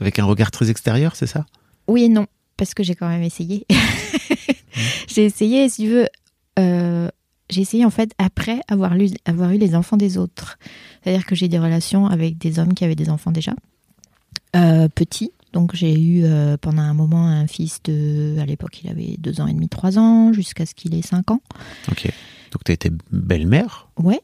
avec un regard très extérieur, c'est ça? Oui et non, parce que j'ai quand même essayé. (laughs) j'ai essayé, si tu veux, euh, j'ai essayé en fait après avoir, lu, avoir eu les enfants des autres. C'est-à-dire que j'ai des relations avec des hommes qui avaient des enfants déjà, euh, petits. Donc j'ai eu euh, pendant un moment un fils de, à l'époque il avait deux ans et demi, trois ans, jusqu'à ce qu'il ait cinq ans. Ok. Donc, tu été belle-mère? Ouais,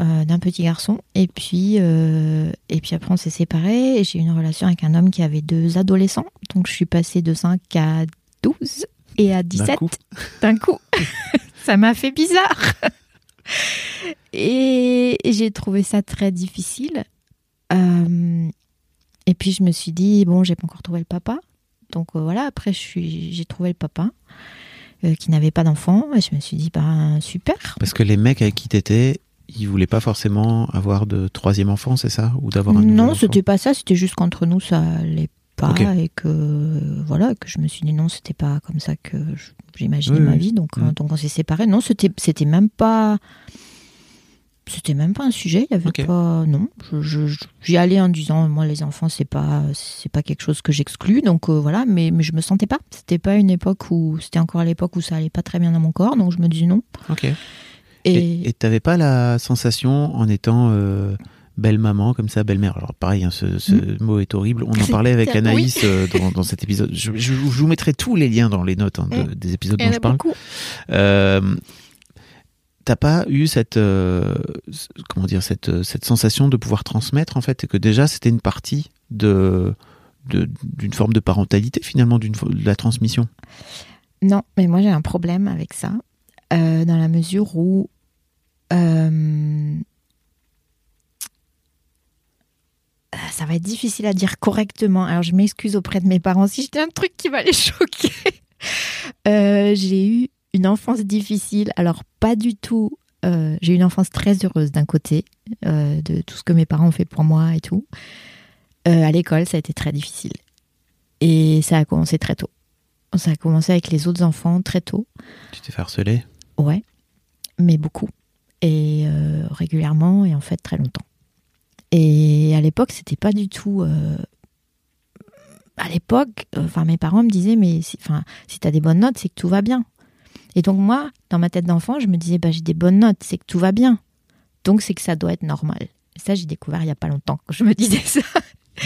euh, d'un petit garçon. Et puis, euh, et puis après, on s'est séparés. Et j'ai eu une relation avec un homme qui avait deux adolescents. Donc, je suis passée de 5 à 12 et à 17 coup. d'un coup. (laughs) ça m'a fait bizarre. et j'ai trouvé ça très difficile. Euh, et puis, je me suis dit, bon, j'ai pas encore trouvé le papa. Donc, euh, voilà, après, j'ai trouvé le papa. euh, qui n'avait pas d'enfant et je me suis dit bah super Parce que les mecs avec qui t'étais, ils voulaient pas forcément avoir de troisième enfant, c'est ça? Ou d'avoir un Non, c'était pas ça, c'était juste qu'entre nous ça allait pas et que voilà que je me suis dit non, c'était pas comme ça que j'imaginais Oui, ma vie donc Mm. euh, donc on s'est séparés. Non, c'était c'était même pas c'était même pas un sujet. Il y avait pas. Non, j'y allais en disant, moi, les enfants, c'est pas, c'est pas quelque chose que j'exclus. Donc euh, voilà, mais, mais je me sentais pas. C'était pas une époque où, c'était encore à l'époque où ça allait pas très bien dans mon corps. Donc je me dis non. Ok. Et t'avais pas la sensation en étant euh, belle maman comme ça, belle mère. Alors pareil, hein, ce, ce mot est horrible. On en parlait avec oui. Anaïs euh, dans, dans cet épisode. Je, je- je vous mettrai tous les liens dans les notes hein, de- Mm. des épisodes dont a je parle. Euh, T'as pas eu cette euh, comment dire cette cette sensation de pouvoir transmettre en fait et que déjà c'était une partie de d'une forme de parentalité finalement d'une de la transmission? Non, mais moi j'ai un problème avec ça, dans la mesure où euh, euh, ça va être difficile à dire correctement. Alors je m'excuse auprès de mes parents si j'étais un truc qui va les (laughs) choquer. Euh, j'ai eu une enfance difficile. Alors pas du tout. euh, j'ai eu une enfance très heureuse d'un côté, euh, de tout ce que mes parents ont fait pour moi et tout. Euh, à l'école, ça a été très difficile. Et ça a commencé très tôt. Ça a commencé avec les autres enfants très tôt. Tu t'es fait harceler? Ouais, mais beaucoup. Et euh, régulièrement, et en fait très longtemps. Et à l'époque, c'était pas du tout. euh, À l'époque, enfin, mes parents me disaient, mais si, enfin, si t'as des bonnes notes, c'est que tout va bien. Et donc, moi, dans ma tête d'enfant, je me disais, bah, j'ai des bonnes notes, c'est que tout va bien. Donc, c'est que ça doit être normal. Et ça, j'ai découvert il y a pas longtemps que je me disais ça.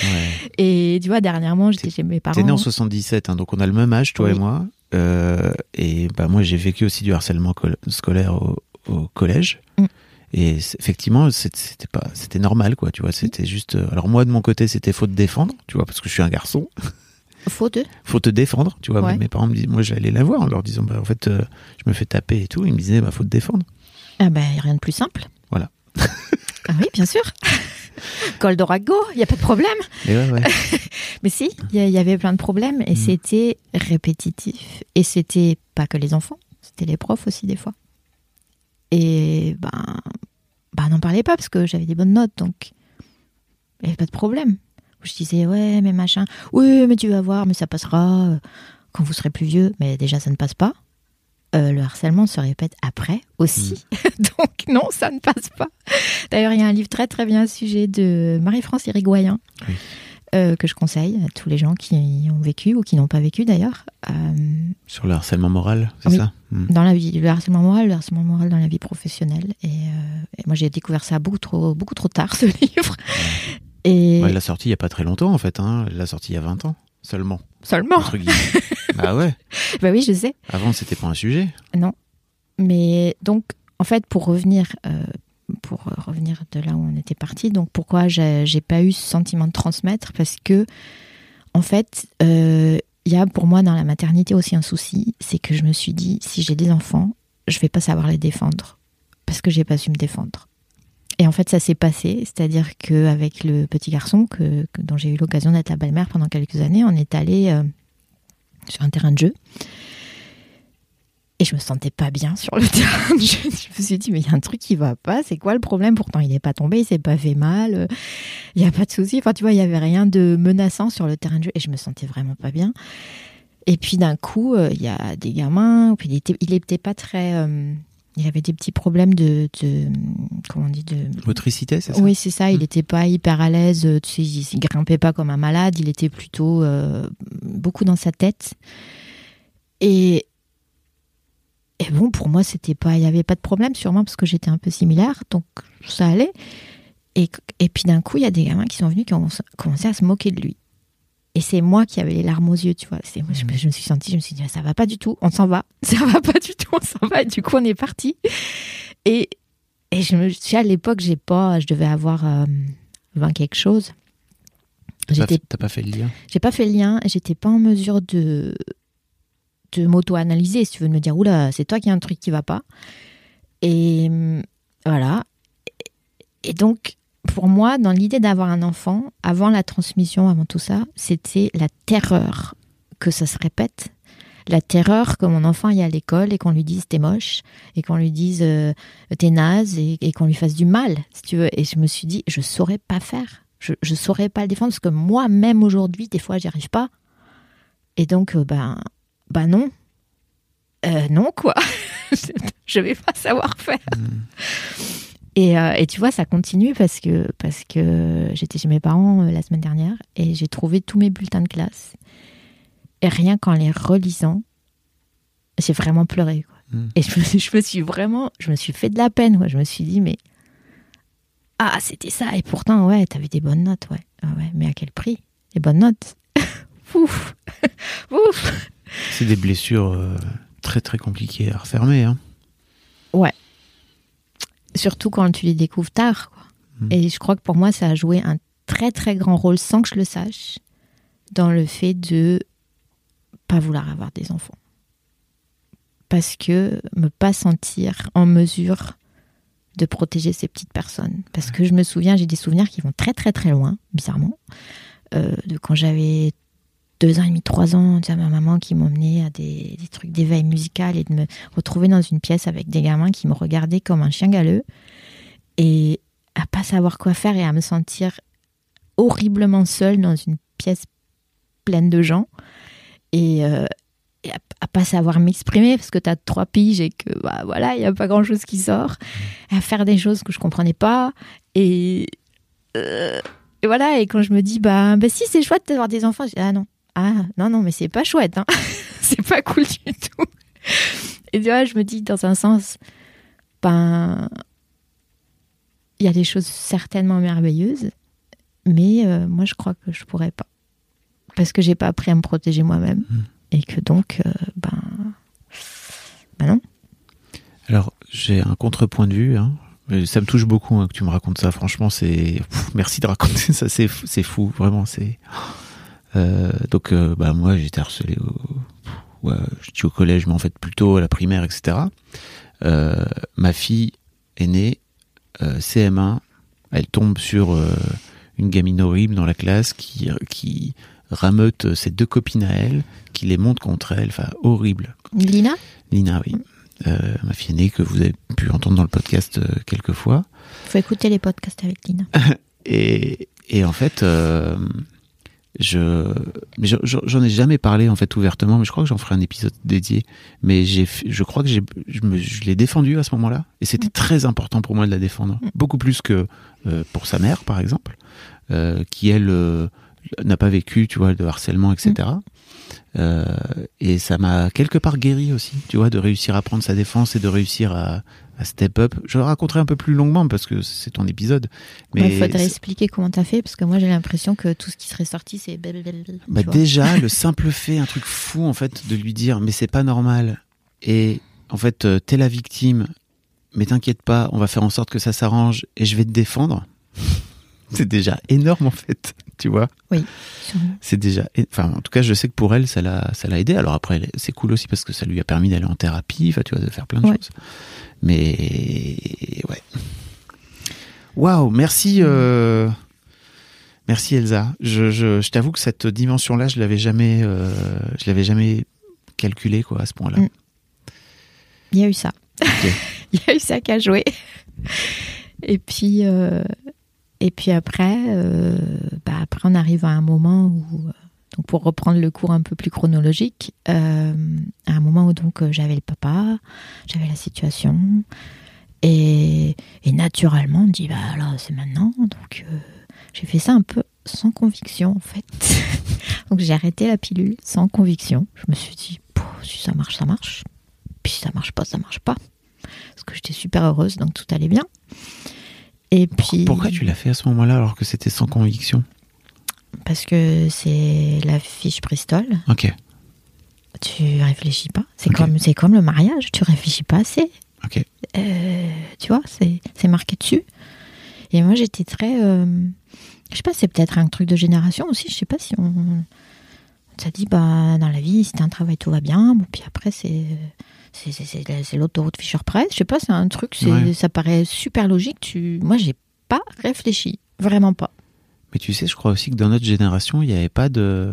Ouais. Et tu vois, dernièrement, j'étais chez mes parents. T'es né en 77, hein, donc on a le même âge, toi Oui. et moi. Euh, et bah, moi, j'ai vécu aussi du harcèlement col- scolaire au, au collège. Mm. Et effectivement, c'était pas, c'était normal, quoi. Tu vois, c'était juste. euh, Alors moi, de mon côté, c'était faut te défendre, tu vois, parce que je suis un garçon. (laughs) Faut de? Faut te défendre, tu vois. Ouais. Mes parents me disaient, moi, j'allais la voir en leur disant, bah, en fait, euh, je me fais taper et tout. Ils me disaient, bah, faut te défendre. Ah ben, rien de plus simple. Voilà. (laughs) ah oui, bien sûr. (laughs) Col d'Orago, il n'y a pas de problème. Ouais, ouais. Mais si, y, il y avait plein de problèmes et Mm. c'était répétitif. Et c'était pas que les enfants, c'était les profs aussi des fois. Et ben, ben n'en parlez pas parce que j'avais des bonnes notes, donc il n'y avait pas de problème. Je disais, ouais, mais machin, oui, mais tu vas voir, mais ça passera euh, quand vous serez plus vieux. Mais déjà, ça ne passe pas. Euh, le harcèlement se répète après aussi. (laughs) donc non, ça ne passe pas. D'ailleurs, il y a un livre très très bien à ce sujet de Marie-France Irigoyen Oui. Euh, que je conseille à tous les gens qui y ont vécu ou qui n'ont pas vécu d'ailleurs. Euh, Sur le harcèlement moral, c'est Oui. ça? Mm. dans la vie, le harcèlement moral, le harcèlement moral dans la vie professionnelle. Et, euh, et moi, j'ai découvert ça beaucoup trop, beaucoup trop tard, ce (laughs) livre. Et Ouais, l'a sorti il y a pas très longtemps, en fait. Hein. L'a sorti il y a 20 ans, seulement. seulement. (laughs) Ah ouais. Bah oui, je sais. Avant, c'était pas un sujet. Mais donc, en fait, pour revenir, pour revenir de là où on était parti, donc pourquoi j'ai pas eu ce sentiment de transmettre? Parce que, en fait, euh, il y a pour moi dans la maternité aussi un souci, c'est que je me suis dit, si j'ai des enfants, je vais pas savoir les défendre parce que j'ai pas su me défendre. Et en fait, ça s'est passé, c'est-à-dire qu'avec le petit garçon que- dont j'ai eu l'occasion d'être la belle-mère pendant quelques années, on est allé euh, sur un terrain de jeu. Et je me sentais pas bien sur le (laughs) terrain de jeu. Je me suis dit, mais il y a un truc qui va pas. C'est quoi le problème? Pourtant, il n'est pas tombé, il s'est pas fait mal. euh, Il n'y a pas de souci. Enfin, tu vois, il y avait rien de menaçant sur le terrain de jeu. Et je me sentais vraiment pas bien. Et puis d'un coup, euh, il y a des gamins. Puis il était, il était pas très. euh, il avait des petits problèmes de, de comment on dit de Motricité, c'est ça? Oui, c'est ça. Il Mm. n'était pas hyper à l'aise. Tu sais, il, il grimpait pas comme un malade. Il était plutôt euh, beaucoup dans sa tête. Et et bon, pour moi, c'était pas, il y avait pas de problème, sûrement parce que j'étais un peu similaire, donc ça allait. Et, et puis d'un coup, il y a des gamins qui sont venus qui ont commencé à se moquer de lui. Et c'est moi qui avais les larmes aux yeux, tu vois. C'est moi, je, me- je me suis sentie, je me suis dit, ça va pas du tout, on s'en va. (laughs) Ça va pas du tout, on s'en va. Et du coup, on est parti. Et, et je me, sais, à l'époque, j'ai pas, je devais avoir euh, 20 quelque chose. T'as pas fait le lien? J'ai pas fait le lien, j'étais pas en mesure de, de m'auto-analyser, si tu veux, me dire, oula, c'est toi qui as un truc qui va pas. Et voilà. Et donc, pour moi, dans l'idée d'avoir un enfant, avant la transmission, avant tout ça, c'était la terreur que ça se répète. La terreur que mon enfant aille à l'école et qu'on lui dise t'es moche et qu'on lui dise euh, t'es naze et, et qu'on lui fasse du mal, si tu veux. Et je me suis dit, je saurais pas faire. Je, je saurais pas le défendre parce que moi-même aujourd'hui, des fois, j'y arrive pas. Et donc, euh, ben, ben non. Euh, non, quoi. (laughs) je vais pas savoir faire. Et, euh, et tu vois, ça continue parce que, parce que j'étais chez mes parents euh, la semaine dernière et j'ai trouvé tous mes bulletins de classe. Et rien qu'en les relisant, j'ai vraiment pleuré. Quoi. Mm. Et je me, je me suis vraiment, je me suis fait de la peine. Quoi. Je me suis dit, mais ah, c'était ça. Et pourtant, ouais, t'avais des bonnes notes, ouais. Ah ouais. Mais à quel prix? Les bonnes notes? (laughs) Ouf, (laughs) ouf. C'est des blessures euh, très très compliquées à refermer. Hein. Ouais. Surtout quand tu les découvres tard. Quoi. Mm. Et je crois que pour moi, ça a joué un très très grand rôle sans que je le sache dans le fait de pas vouloir avoir des enfants. Parce que me pas sentir en mesure de protéger ces petites personnes. Parce que je me souviens, j'ai des souvenirs qui vont très très très loin, bizarrement, euh, de quand j'avais deux ans et demi, trois ans, sais, ma maman qui m'emmenait à des, trucs d'éveil musical et de me retrouver dans une pièce avec des gamins qui me regardaient comme un chien galeux et à pas savoir quoi faire et à me sentir horriblement seule dans une pièce pleine de gens et, euh, à, à pas savoir m'exprimer parce que tu as trois piges et que bah voilà, il y a pas grand-chose qui sort, à faire des choses que je comprenais pas et euh, et voilà, et quand je me dis, bah, bah si, c'est chouette d'avoir des enfants, je dis, ah non, ah non, non, mais c'est pas chouette, hein. (laughs) c'est pas cool du tout. Et tu vois, je me dis, dans un sens, ben, il y a des choses certainement merveilleuses, mais euh, moi, je crois que je pourrais pas. Parce que j'ai pas appris à me protéger moi-même. Mm. Et que donc, euh, ben, ben non. Alors, j'ai un contrepoint de vue. Hein. Mais Ça me touche beaucoup hein, que tu me racontes ça. Franchement, c'est. Merci de raconter ça. C'est fou- c'est fou, vraiment. C'est. Euh, donc, euh, bah, moi, j'étais harcelé au. Ouais, je au collège, mais en fait plutôt à la primaire, etc. Euh, ma fille est née euh, CM1. Elle tombe sur une gamine horrible dans la classe qui, qui rameute ses deux copines à elle, qui les monte contre elle. Enfin, horrible. Lina? Lina, oui. Ma fille aînée que vous avez pu entendre dans le podcast quelques fois. faut écouter les podcasts avec Lina. (laughs) Et, et en fait, je, mais je- je- j'en ai jamais parlé en fait ouvertement, mais je crois que j'en ferai un épisode dédié. Mais j'ai, je crois que j'ai, je, me, je l'ai défendue à ce moment-là, et c'était très important pour moi de la défendre, beaucoup plus que euh, pour sa mère, par exemple, euh, qui elle euh, n'a pas vécu, tu vois, de harcèlement, etc. Euh, et ça m'a quelque part guéri aussi, tu vois, de réussir à prendre sa défense et de réussir à, à step up. Je le raconterai un peu plus longuement parce que c'est ton épisode. Mais Il faudrait expliquer comment t'as fait, parce que moi j'ai l'impression que tout ce qui serait sorti, c'est Bah déjà, (laughs) le simple fait, un truc fou en fait, de lui dire mais c'est pas normal. Et en fait, euh, t'es la victime, mais t'inquiète pas, on va faire en sorte que ça s'arrange et je vais te défendre. C'est déjà énorme en fait, tu vois. Sûrement. C'est déjà, enfin en tout cas, je sais que pour elle, ça l'a, ça l'a aidé. Alors après, c'est cool aussi parce que ça lui a permis d'aller en thérapie, tu vois, de faire plein de Ouais. choses. Mais ouais. Waouh, merci. euh, Merci Elsa. Je, je, je t'avoue que cette dimension-là, je l'avais jamais, euh, je l'avais jamais calculée quoi à ce point-là. Mm. Il y a eu ça. (laughs) Il y a eu ça qu'à jouer. Et puis, euh, et puis après, euh, bah après, on arrive à un moment où, euh, donc pour reprendre le cours un peu plus chronologique, euh, à un moment où donc j'avais le papa, j'avais la situation, et, naturellement, on dit bah là c'est maintenant, donc j'ai fait ça un peu sans conviction en fait. (laughs) donc j'ai arrêté la pilule sans conviction. Je me suis dit si ça marche, ça marche, puis si ça marche pas, ça marche pas parce que j'étais super heureuse, donc tout allait bien. Et puis, Pourquoi tu l'as fait à ce moment-là alors que c'était sans conviction? Parce que c'est la fiche Bristol. Ok, Tu réfléchis pas. C'est Ok. comme c'est comme le mariage. Tu réfléchis pas assez. ok. Euh, tu vois, c'est c'est marqué dessus. Et moi, j'étais très. euh, je sais pas, c'est peut-être un truc de génération aussi. Je sais pas si on. Ça dit, bah, dans la vie, si t'as un travail, tout va bien. Bon, puis après, c'est. C'est l'autoroute Fisher Price. Je sais pas, c'est un truc, Ouais. ça paraît super logique. Tu... Moi, j'ai pas réfléchi. Vraiment pas. Mais tu sais, je crois aussi que dans notre génération, il n'y avait pas de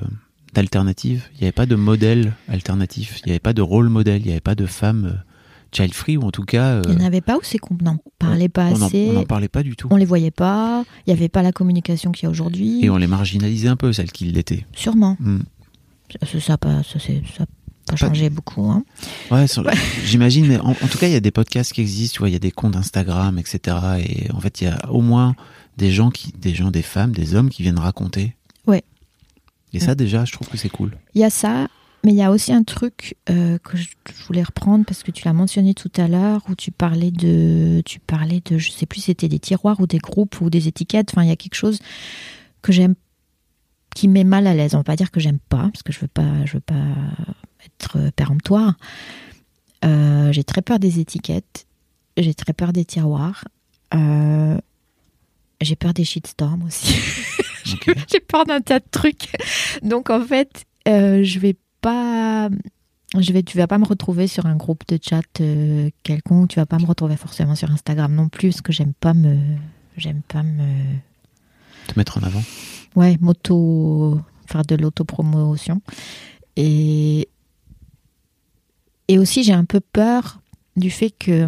d'alternative, il n'y avait pas de modèle alternatif, il n'y avait pas de rôle modèle, il n'y avait pas de femme euh, child free ou en tout cas, euh, Il n'y en avait pas ou c'est qu'on n'en parlait pas on assez. on n'en parlait pas du tout. On les voyait pas. Il n'y avait pas la communication qu'il y a aujourd'hui. Et on les marginalisait un peu, celles qui l'étaient. Sûrement. Mm. Ça, ça, pas- ça, ça- pas changé beaucoup. Hein. Ouais, (laughs) j'imagine, mais en, en tout cas, il y a des podcasts qui existent, tu vois, il y a des comptes Instagram, etc. Et en fait, il y a au moins des gens, qui, des gens, des femmes, des hommes qui viennent raconter. Ouais. Et ça, déjà, je trouve que c'est cool. Il y a ça, mais il y a aussi un truc euh, que je, voulais reprendre parce que tu l'as mentionné tout à l'heure où tu parlais de, tu parlais de, je sais plus, si c'était des tiroirs ou des groupes ou des étiquettes. Enfin, il y a quelque chose que j'aime, qui met mal à l'aise. On va pas dire que j'aime pas parce que je veux pas, je veux pas être euh, péremptoire. Euh, j'ai très peur des étiquettes. J'ai très peur des tiroirs. Euh, j'ai peur des shitstorms aussi. (laughs) J'ai peur d'un tas de trucs. Donc en fait, euh, je vais pas. Je vais, tu vas pas me retrouver sur un groupe de chat euh, quelconque. Tu vas pas me retrouver forcément sur Instagram non plus, parce que j'aime pas me, j'aime pas me, Te mettre en avant. Ouais, moto, faire de l'autopromotion. Et et aussi j'ai un peu peur du fait que,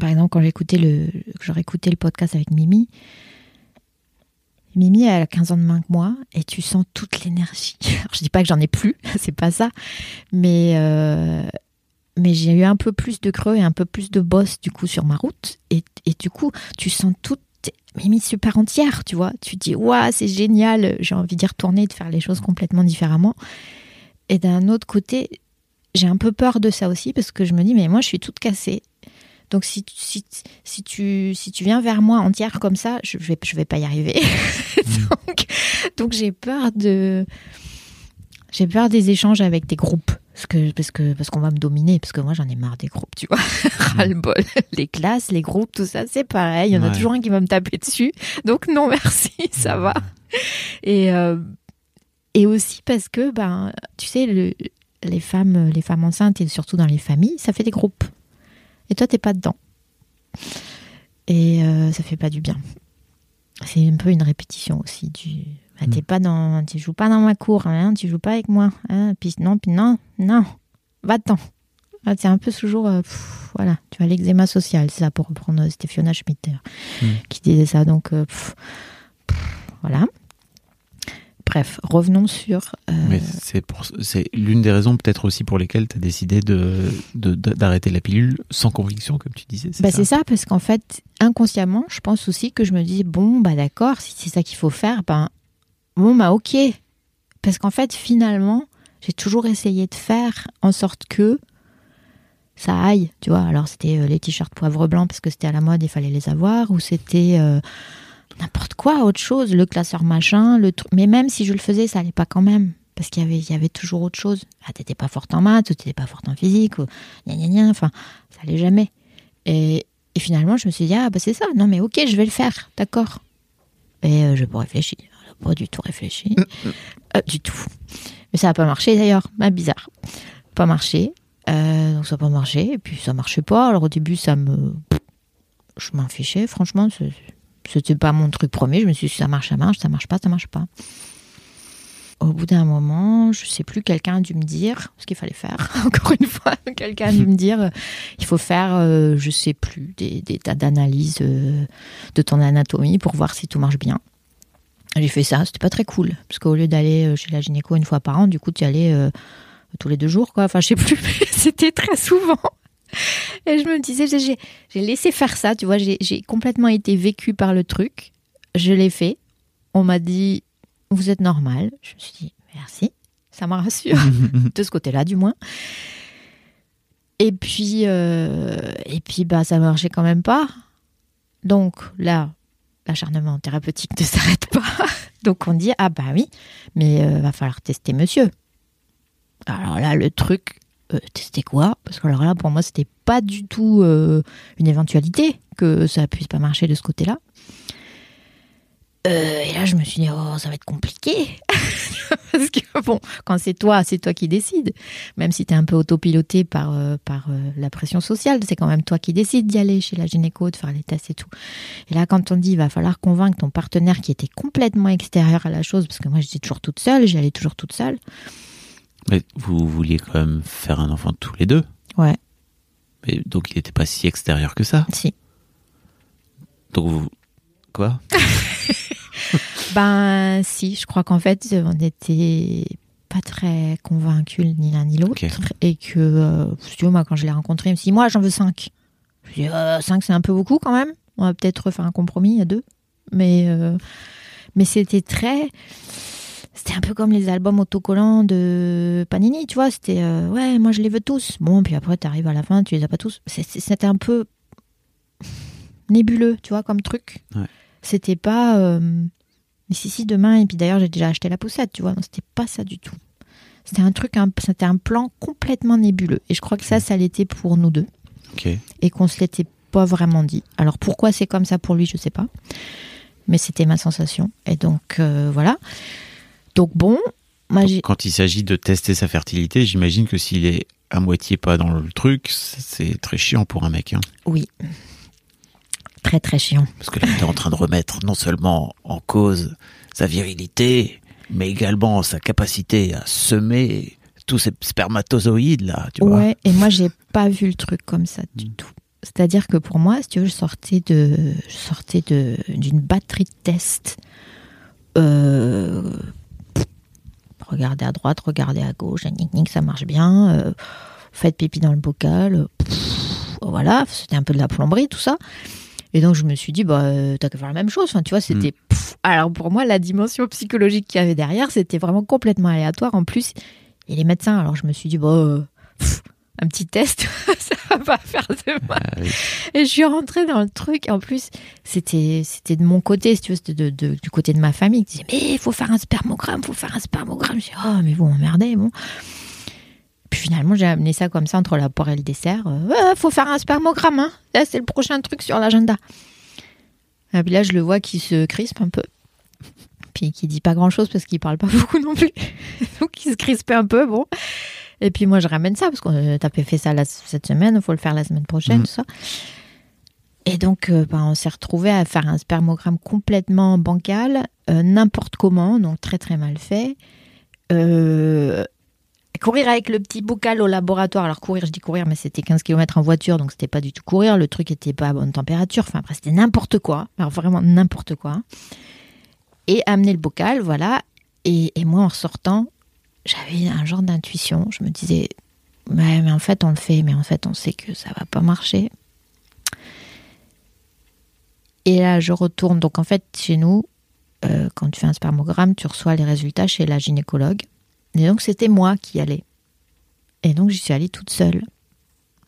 par exemple, quand j'écoutais le, écouté le podcast avec Mimi, Mimi elle a 15 ans de moins que moi et tu sens toute l'énergie. (laughs) Alors, je dis pas que j'en ai plus, (laughs) c'est pas ça, mais euh, mais j'ai eu un peu plus de creux et un peu plus de boss du coup sur ma route et, et du coup tu sens toute Mimi super entière, tu vois. Tu te dis waouh c'est génial, j'ai envie d'y retourner, de faire les choses complètement différemment. Et d'un autre côté, j'ai un peu peur de ça aussi parce que je me dis mais moi je suis toute cassée. Donc si, tu- si, si, tu, si tu viens vers moi entière comme ça, je vais, je vais pas y arriver. (laughs) (laughs) donc donc j'ai peur de j'ai peur des échanges avec des groupes parce que parce que parce qu'on va me dominer parce que moi j'en ai marre des groupes, tu vois. (laughs) Ras-le-bol. Les classes, les groupes, tout ça, c'est pareil, il y en a toujours un qui va me taper dessus. Donc non (laughs) merci, ça va. Et euh, et aussi parce que ben tu sais le, les femmes les femmes enceintes et surtout dans les familles, ça fait des groupes. Et toi t'es pas dedans. Et euh, ça fait pas du bien. C'est un peu une répétition aussi du bah, t'es pas dans tu joues pas dans ma cour hein, tu joues pas avec moi hein, puis non puis non non va-t'en. Ah, c'est un peu toujours euh, pff, voilà, tu as l'eczéma social, c'est ça pour reprendre c'était Fiona Schmitter Mm. qui disait ça donc euh, pff, pff, voilà. Bref, revenons sur euh, Mais c'est pour, c'est l'une des raisons peut-être aussi pour lesquelles tu as décidé de, de- de- d'arrêter la pilule sans conviction, comme tu disais. C'est Bah, ça ça, parce qu'en fait, inconsciemment, je pense aussi que je me dis, bon, bah d'accord, si c'est ça qu'il faut faire, ben, bon, bah ok. Parce qu'en fait, finalement, j'ai toujours essayé de faire en sorte que ça aille, tu vois. Alors, c'était euh, les t-shirts poivre blanc parce que c'était à la mode, il fallait les avoir, ou c'était euh, n'importe quoi, autre chose, le classeur machin, le truc. Mais même si je le faisais, ça allait pas quand même. Parce qu'il y avait, il y avait toujours autre chose. Ah, t'étais pas forte en maths, ou t'étais pas forte en physique, ou gna gna enfin, ça allait jamais. Et, et finalement, je me suis dit, ah, bah c'est ça, non, mais ok, je vais le faire, d'accord. Et euh, je n'ai pas du tout réfléchi, Euh, du tout. Mais ça n'a pas marché d'ailleurs, bah, bizarre. Pas marché, Euh, donc ça n'a pas marché, et puis ça marchait pas. Alors au début, ça me. Je m'en fichais, franchement, c'était pas mon truc premier. Je me suis dit, ça marche, ça marche, ça marche pas, ça marche pas. Au bout d'un moment, je sais plus, quelqu'un a dû me dire ce qu'il fallait faire. (laughs) Encore une fois, quelqu'un a dû me dire euh, il faut faire, euh, je sais plus, des, des tas d'analyses de ton anatomie pour voir si tout marche bien. J'ai fait ça, c'était pas très cool, parce qu'au lieu d'aller euh, chez la gynéco une fois par an, du coup, tu y allais euh, tous les deux jours, quoi. Enfin, je sais plus, mais (laughs) c'était très souvent. Et je me disais, j'ai- j'ai j'ai laissé faire ça, tu vois, j'ai j'ai complètement été vécue par le truc. Je l'ai fait. On m'a dit, vous êtes normal. Je me suis dit, merci, ça me rassure, (laughs) de ce côté-là, du moins. Et puis, euh, et puis bah, ça marchait quand même pas. Donc là, l'acharnement thérapeutique ne (laughs) s'arrête pas. Donc on dit, ah bah oui, mais euh, va falloir tester monsieur. Alors là, le truc, euh, tester quoi? Parce que alors là, pour moi, c'était pas du tout euh, une éventualité que ça puisse pas marcher de ce côté-là. Euh, et là, je me suis dit, oh, ça va être compliqué. (laughs) Parce que bon, quand c'est toi, c'est toi qui décides. Même si tu es un peu autopiloté par, euh, par euh, la pression sociale, c'est quand même toi qui décides d'y aller chez la gynéco, de faire les tests et tout. Et là, quand on dit, il va falloir convaincre ton partenaire qui était complètement extérieur à la chose, parce que moi, j'étais toujours toute seule, j'y allais toujours toute seule. Mais vous vouliez quand même faire un enfant tous les deux. Ouais, Mais donc il n'était pas si extérieur que ça. si. Donc vous. Quoi? (laughs) Ben si, je crois qu'en fait, on était pas très convaincus ni l'un ni l'autre. Et que, euh, si moi, quand je l'ai rencontré, il me dit Moi, j'en veux cinq. Je dis 5, c'est un peu beaucoup quand même. On va peut-être faire un compromis à deux. Mais, euh, mais c'était très. C'était un peu comme les albums autocollants de Panini, tu vois. C'était euh, Ouais, moi, je les veux tous. Bon, puis après, tu arrives à la fin, tu les as pas tous. C'était un peu (laughs) nébuleux, tu vois, comme truc. Ouais. C'était pas. Mais si, si, demain, et puis d'ailleurs, j'ai déjà acheté la poussette, tu vois. Non, c'était pas ça du tout. C'était un truc, un- c'était un plan complètement nébuleux. Et je crois que ça, ça l'était pour nous deux. Et qu'on se l'était pas vraiment dit. Alors pourquoi c'est comme ça pour lui, je sais pas. Mais c'était ma sensation. Et donc, euh, voilà. Donc bon, moi. Quand il s'agit de tester sa fertilité, j'imagine que s'il est à moitié pas dans le truc, c'est très chiant pour un mec. hein. Oui. Très, très chiant. Parce que là, il est en train de remettre non seulement en cause sa virilité, mais également sa capacité à semer tous ces spermatozoïdes là, tu vois. Ouais, et moi, j'ai pas vu le truc comme ça du tout. C'est-à-dire que pour moi, si tu veux, je sortais de, je sortais de d'une batterie de tests. Euh, regardez à droite, regardez à gauche, nick, ça marche bien. euh, faites pipi dans le bocal. euh, pff, voilà, c'était un peu de la plomberie, tout ça. Et donc je me suis dit, bah, euh, t'as qu'à faire la même chose. Enfin, tu vois, c'était. pff. Alors pour moi, la dimension psychologique qu'il y avait derrière, c'était vraiment complètement aléatoire. En plus, et les médecins. Alors je me suis dit, bah, euh, pff, un petit test, (laughs) ça va pas faire de mal. Ah oui. Et je suis rentrée dans le truc. En plus, c'était c'était de mon côté, si tu veux, c'était de, de- du côté de ma famille qui disait mais il faut faire un spermogramme, faut faire un spermogramme. Je dis oh mais vous m'emmerdez, bon. Puis finalement, j'ai amené ça comme ça entre la poire et le dessert. Euh, faut faire un spermogramme, hein. Là, c'est le prochain truc sur l'agenda. Et puis là, je le vois qui se crispe un peu. Puis qui dit pas grand chose parce qu'il parle pas (laughs) beaucoup non plus. Donc il se crispe un peu, bon. Et puis moi, je ramène ça parce qu'on euh, t'as fait ça la- cette semaine, il faut le faire la semaine prochaine, Mhm. tout ça. Et donc, euh, ben, on s'est retrouvé à faire un spermogramme complètement bancal, euh, n'importe comment, donc très très mal fait. Euh, courir avec le petit bocal au laboratoire. Alors courir, je dis courir, mais c'était 15 km en voiture, donc c'était pas du tout courir. Le truc était pas à bonne température. Enfin, après, c'était n'importe quoi. Alors vraiment n'importe quoi. Et amener le bocal, voilà. Et, moi, en ressortant, j'avais un genre d'intuition. Je me disais, ouais, mais en fait, on le fait, mais en fait, on sait que ça va pas marcher. Et là, je retourne. Donc, en fait, chez nous, euh, quand tu fais un spermogramme, tu reçois les résultats chez la gynécologue. Et donc, c'était moi qui allais. Et donc, j'y suis allée toute seule.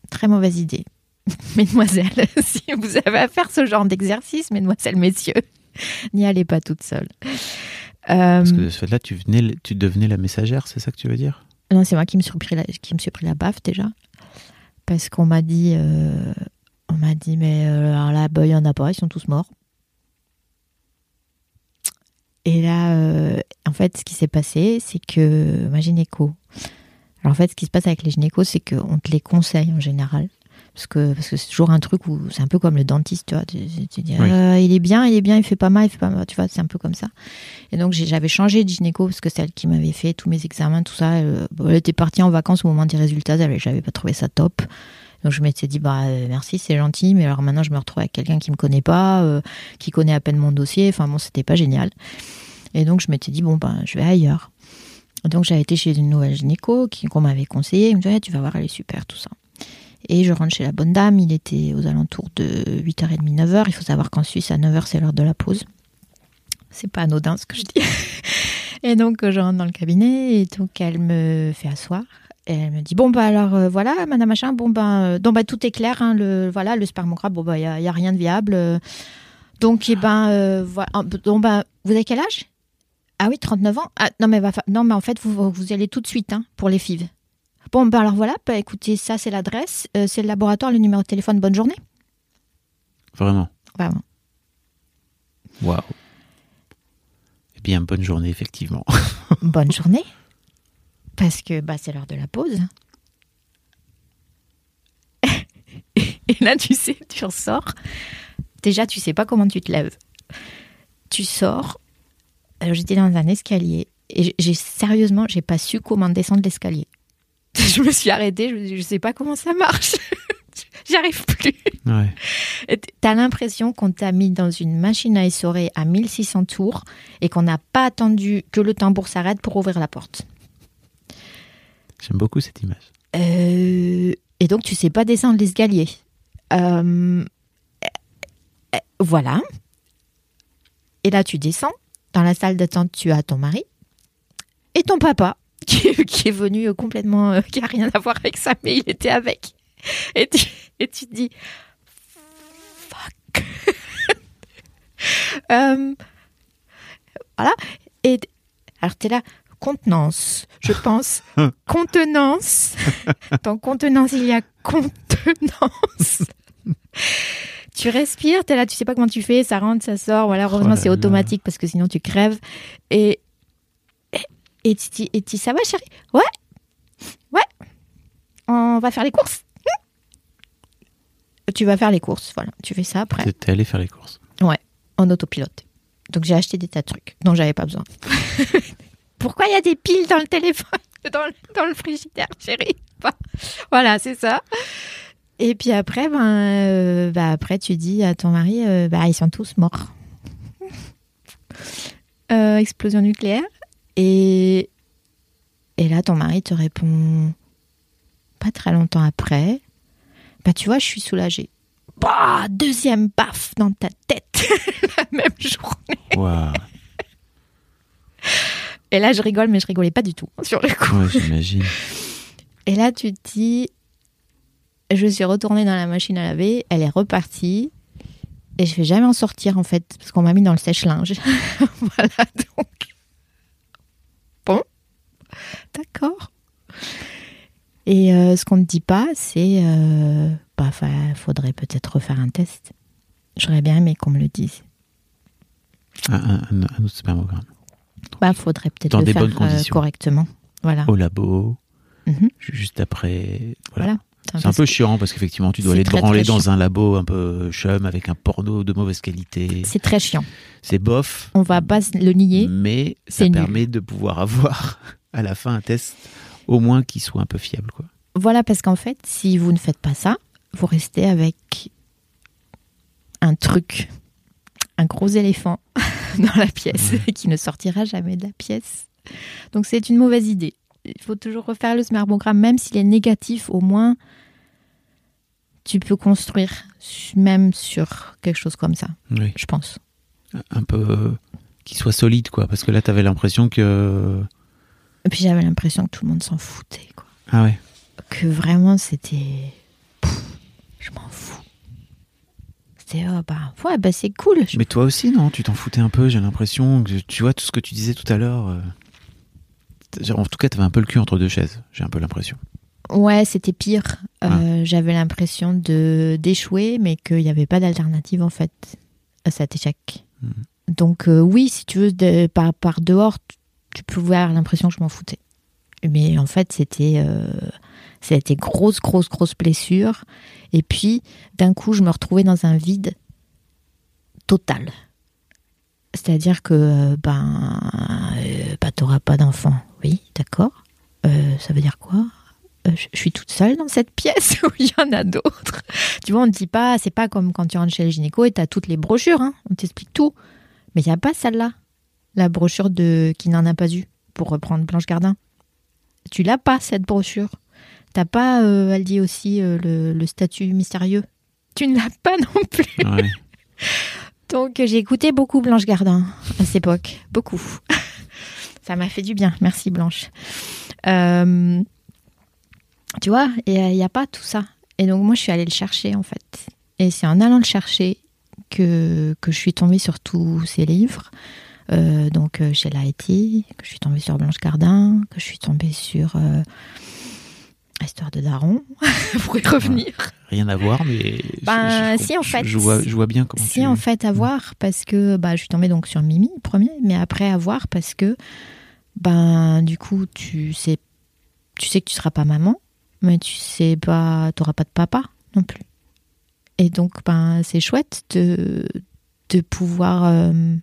Très mauvaise idée. (laughs) Mesdemoiselles, (laughs) si vous avez à faire ce genre d'exercice, mesdemoiselles, messieurs, (laughs) n'y allez pas toute seule. Euh, Parce que de ce fait-là, tu, venais, tu devenais la messagère, c'est ça que tu veux dire? Non, c'est moi qui me suis pris la, qui me suis pris la baffe déjà. Parce qu'on m'a dit, euh, on m'a dit, mais euh, alors là, bah, il y en a pas, ils sont tous morts. Et là, euh, en fait, ce qui s'est passé, c'est que ma gynéco. Alors en fait, ce qui se passe avec les gynécos, c'est qu'on te les conseille en général. Parce que parce que c'est toujours un truc où c'est un peu comme le dentiste, tu vois. Tu, tu- tu dis, Oui. euh, il est bien, il est bien, il fait pas mal, il fait pas mal, tu vois, c'est un peu comme ça. Et donc j'avais changé de gynéco parce que c'est elle qui m'avait fait tous mes examens, tout ça. Elle, était partie en vacances au moment des résultats, elle- j'avais pas trouvé ça top. Donc je m'étais dit bah euh, merci, c'est gentil, mais alors maintenant je me retrouve avec quelqu'un qui me connaît pas, euh, qui connaît à peine mon dossier. Enfin bon, c'était pas génial. Et donc je m'étais dit bon ben je vais ailleurs. Donc j'avais été chez une nouvelle gynéco qui qu'on m'avait conseillé. Il me dit ouais, tu vas voir, elle est super, tout ça. Et je rentre chez la bonne dame, il était aux alentours de 8h30, 9h. Il faut savoir qu'en Suisse, à 9h, c'est l'heure de la pause. C'est pas anodin ce que je dis. (laughs) Et donc, je rentre dans le cabinet et donc elle me fait asseoir. Et elle me dit bon bah alors euh, voilà madame machin bon ben euh, donc bah tout est clair hein, le voilà le spermogramme bon bah il y, a- y a rien de viable euh. donc et ben euh, voilà donc bah vous avez quel âge? Ah oui 39 ans ah, non mais non mais en fait vous vous allez tout de suite hein, pour les FIV bon bah alors voilà bah écoutez ça c'est l'adresse euh, c'est le laboratoire le numéro de téléphone bonne journée Vraiment. vraiment Waouh. Eh bien, bonne journée, effectivement. bonne journée (laughs) parce que bah c'est l'heure de la pause. (laughs) Et là tu sais tu ressors. Déjà tu sais pas comment tu te lèves tu sors. Alors j'étais dans un escalier et j'ai- sérieusement j'ai pas su comment descendre l'escalier. (laughs) Je me suis arrêtée je, me je sais pas comment ça marche. (laughs) J'arrive plus. Ouais. T'as l'impression qu'on t'a mis dans une machine à essorer à 1600 tours et qu'on n'a pas attendu que le tambour s'arrête pour ouvrir la porte. J'aime beaucoup cette image. Euh, et donc, tu sais pas descendre l'escalier. Euh, euh, voilà. Et là, tu descends. Dans la salle d'attente, tu as ton mari et ton papa (laughs) qui, est venu complètement, euh, qui a rien à voir avec ça, mais il était avec. Et tu, et tu te dis, fuck. (laughs) Voilà. Et alors, tu es là, contenance, je (laughs) pense. contenance. (laughs) Dans contenance, il y a contenance. tu respires, tu es là, tu sais pas comment tu fais, ça rentre, ça sort. Voilà, heureusement, là c'est automatique parce que sinon tu crèves. Et, et, tu dis, et tu ça va, chérie Ouais. Ouais. On va faire les courses. Tu vas faire les courses, voilà. Tu fais ça après T'es allé faire les courses. en autopilote. Donc j'ai acheté des tas de trucs dont j'avais pas besoin. (laughs) Pourquoi il y a des piles dans le téléphone, (laughs) dans le, dans le frigidaire, chérie? Voilà, c'est ça. Et puis après, ben, euh, bah après tu dis à ton mari, euh, bah ils sont tous morts. (laughs) Euh, explosion nucléaire. Et et là ton mari te répond pas très longtemps après, bah tu vois, je suis soulagée. Bah, deuxième baffe dans ta tête (laughs) la même journée. Et là, je rigole, mais je rigolais pas du tout sur le coup. Ouais, j'imagine. (laughs) Et là, tu te dis, je suis retournée dans la machine à laver, elle est repartie, et je vais jamais en sortir en fait, parce qu'on m'a mis dans le sèche-linge. (laughs) voilà, donc. Bon, d'accord. Et euh, ce qu'on ne dit pas, c'est, euh, bah, fa- faudrait peut-être refaire un test. J'aurais bien aimé qu'on me le dise. Un, un- un- un autre spermogramme. Bah, faudrait peut-être Dans le des faire bonnes euh, conditions. correctement. Voilà. Au labo, Mhm. ju- juste après. Voilà. Voilà. C'est un peu chiant parce qu'effectivement, tu dois aller te branler dans chiant. un labo un peu chum avec un porno de mauvaise qualité. C'est très chiant. C'est bof, On va pas le nier. mais ça nul. permet de pouvoir avoir (laughs) à la fin un test au moins qui soit un peu fiable. Quoi. Voilà, parce qu'en fait, si vous ne faites pas ça, vous restez avec un truc, un gros éléphant (laughs) dans la pièce qui ne sortira jamais de la pièce. Donc c'est une mauvaise idée. Il faut toujours refaire le smartbogramme, même s'il est négatif, au moins tu peux construire même sur quelque chose comme ça, Oui. je pense. Un peu euh, qui soit solide, quoi. Parce que là, t'avais l'impression que. Et puis j'avais l'impression que tout le monde s'en foutait, quoi. Ah ouais. que vraiment c'était je m'en fous c'était oh, bah ouais bah c'est cool Mais toi aussi, non? Tu t'en foutais un peu, j'ai l'impression. que Tu vois, tout ce que tu disais tout à l'heure. euh, En tout cas, t'avais un peu le cul entre deux chaises, j'ai un peu l'impression. ouais c'était pire Euh, j'avais l'impression de d'échouer mais qu'il n'y avait pas d'alternative en fait à cet échec Mhm. donc euh, oui si tu veux de- par, par dehors tu, tu pouvais avoir l'impression que je m'en foutais mais en fait c'était euh, grosse grosse grosse blessure. Et puis d'un coup je me retrouvais dans un vide total. C'est-à-dire que euh, ben euh, bah, t'auras pas d'enfant. Oui d'accord. Euh, ça veut dire quoi? Euh, je suis toute seule dans cette pièce (laughs) où il y en a d'autres. Tu vois, on ne dit pas, c'est pas comme quand tu rentres chez le gynéco et tu as toutes les brochures, hein, on t'explique tout. Mais il n'y a pas celle-là, la brochure de qui n'en a pas eu, pour reprendre Blanche Gardin. Tu l'as pas, cette brochure. T'as pas, euh, elle dit aussi, euh, le, le statut mystérieux. Tu ne l'as pas non plus. Ouais. (laughs) Donc j'ai écouté beaucoup Blanche Gardin à cette époque, beaucoup. (laughs) Ça m'a fait du bien, merci Blanche. Euh, tu vois, il n'y a pas tout ça. Et donc moi je suis allée le chercher en fait. Et c'est en allant le chercher que, que je suis tombée sur tous ces livres. Euh, donc euh, chez Laeti, que je suis tombée sur Blanche Gardin, que je suis tombée sur euh, Histoire de Daron, (laughs) pour y revenir. Rien à voir, mais. Ben, je, si, en je- fait. Je vois, je vois bien comment Si tu. en fait à voir parce que bah, je suis tombée donc sur Mimi premier, mais après à voir parce que ben du coup tu sais tu sais que tu seras pas maman, mais tu sais pas t'auras pas de papa non plus. Et donc ben c'est chouette de de pouvoir euh,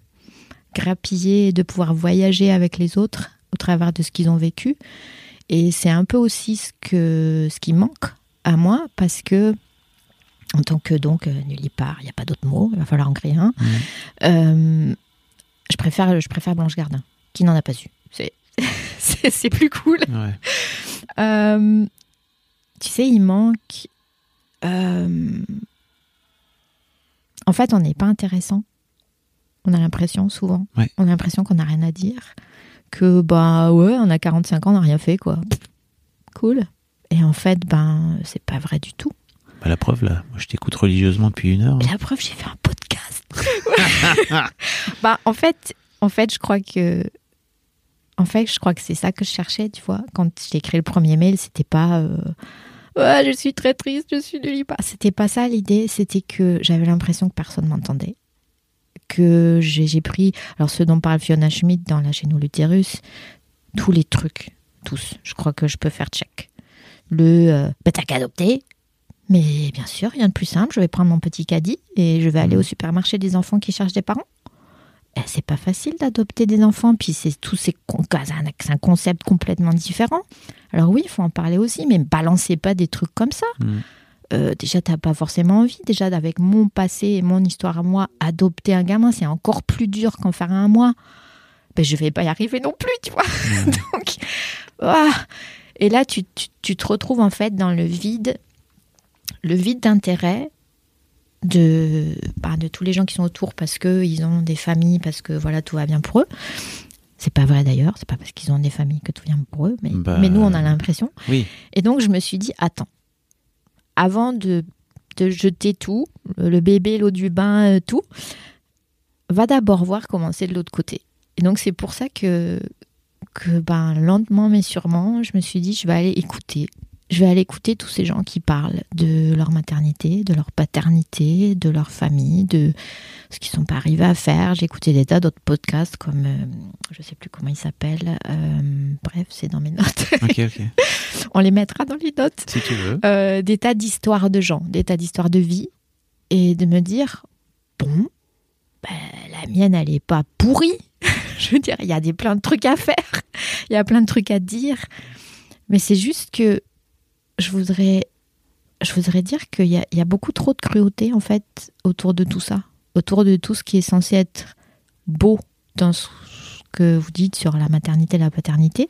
grappiller, de pouvoir voyager avec les autres au travers de ce qu'ils ont vécu. Et c'est un peu aussi ce que ce qui manque à moi parce que en tant que donc euh, nullipare, il n'y a pas d'autre mot, il va falloir en créer un. Mhm. Euh, je préfère je préfère Blanche Gardin, qui n'en a pas eu. C'est (laughs) c'est c'est plus cool. Ouais. Euh, tu sais, il manque. euh, En fait, on n'est pas intéressant. On a l'impression, souvent. Ouais. On a l'impression qu'on n'a rien à dire. Que, bah ouais, on a 45 ans, on n'a rien fait, quoi. Cool. Et en fait, ben, c'est pas vrai du tout. Bah, la preuve, là, moi je t'écoute religieusement depuis une heure. La preuve, j'ai fait un podcast. (laughs) bah, en fait, en fait, je crois que, en fait, je crois que c'est ça que je cherchais, tu vois. Quand j'ai écrit le premier mail, c'était pas, euh, ouais, je suis très triste, je suis nulle part. C'était pas ça l'idée. C'était que j'avais l'impression que personne m'entendait. Que j'ai pris, alors ce dont parle Fiona Schmidt dans La chaîne l'utérus, tous les trucs, tous. Je crois que je peux faire check. Le, euh, bah, t'as qu'à adopter. Mais bien sûr, rien de plus simple. Je vais prendre mon petit caddie et je vais aller au supermarché des enfants qui cherchent des parents. Eh, c'est pas facile d'adopter des enfants, puis c'est tout un, c'est un concept complètement différent. Alors oui, il faut en parler aussi, mais balancez pas des trucs comme ça. Mm. Euh, déjà, t'as pas forcément envie. Déjà, avec mon passé et mon histoire à moi, adopter un gamin, c'est encore plus dur qu'en faire un à moi. Ben, je vais pas y arriver non plus, tu vois. (laughs) Donc, ah. et là, tu, tu, tu te retrouves en fait dans le vide, le vide d'intérêt de, bah, de tous les gens qui sont autour parce qu'ils ont des familles, parce que voilà, tout va bien pour eux. C'est pas vrai d'ailleurs, c'est pas parce qu'ils ont des familles que tout va bien pour eux, mais, Bah, mais nous, on a l'impression. Oui. Et donc, je me suis dit, attends, avant de, jeter tout, le le bébé, l'eau du bain, euh, tout, va d'abord voir comment c'est de l'autre côté. Et donc, c'est pour ça que, que ben, lentement mais sûrement, je me suis dit, je vais aller écouter. Je vais aller écouter tous ces gens qui parlent de leur maternité, de leur paternité, de leur famille, de ce qu'ils sont pas arrivés à faire. J'ai écouté des tas d'autres podcasts comme, euh, je sais plus comment ils s'appellent. Euh, bref, c'est dans mes notes. (laughs) Ok, ok. (laughs) On les mettra dans les notes. Si tu veux. Euh, des tas d'histoires de gens, des tas d'histoires de vie, et de me dire, bon, ben, la mienne, elle est pas pourrie. (laughs) Je veux dire, il y a des, plein de trucs à faire, il y a plein de trucs à dire, mais c'est juste que je voudrais, je voudrais dire qu'il y a, beaucoup trop de cruauté, en fait, autour de tout ça, autour de tout ce qui est censé être beau dans ce que vous dites sur la maternité et la paternité.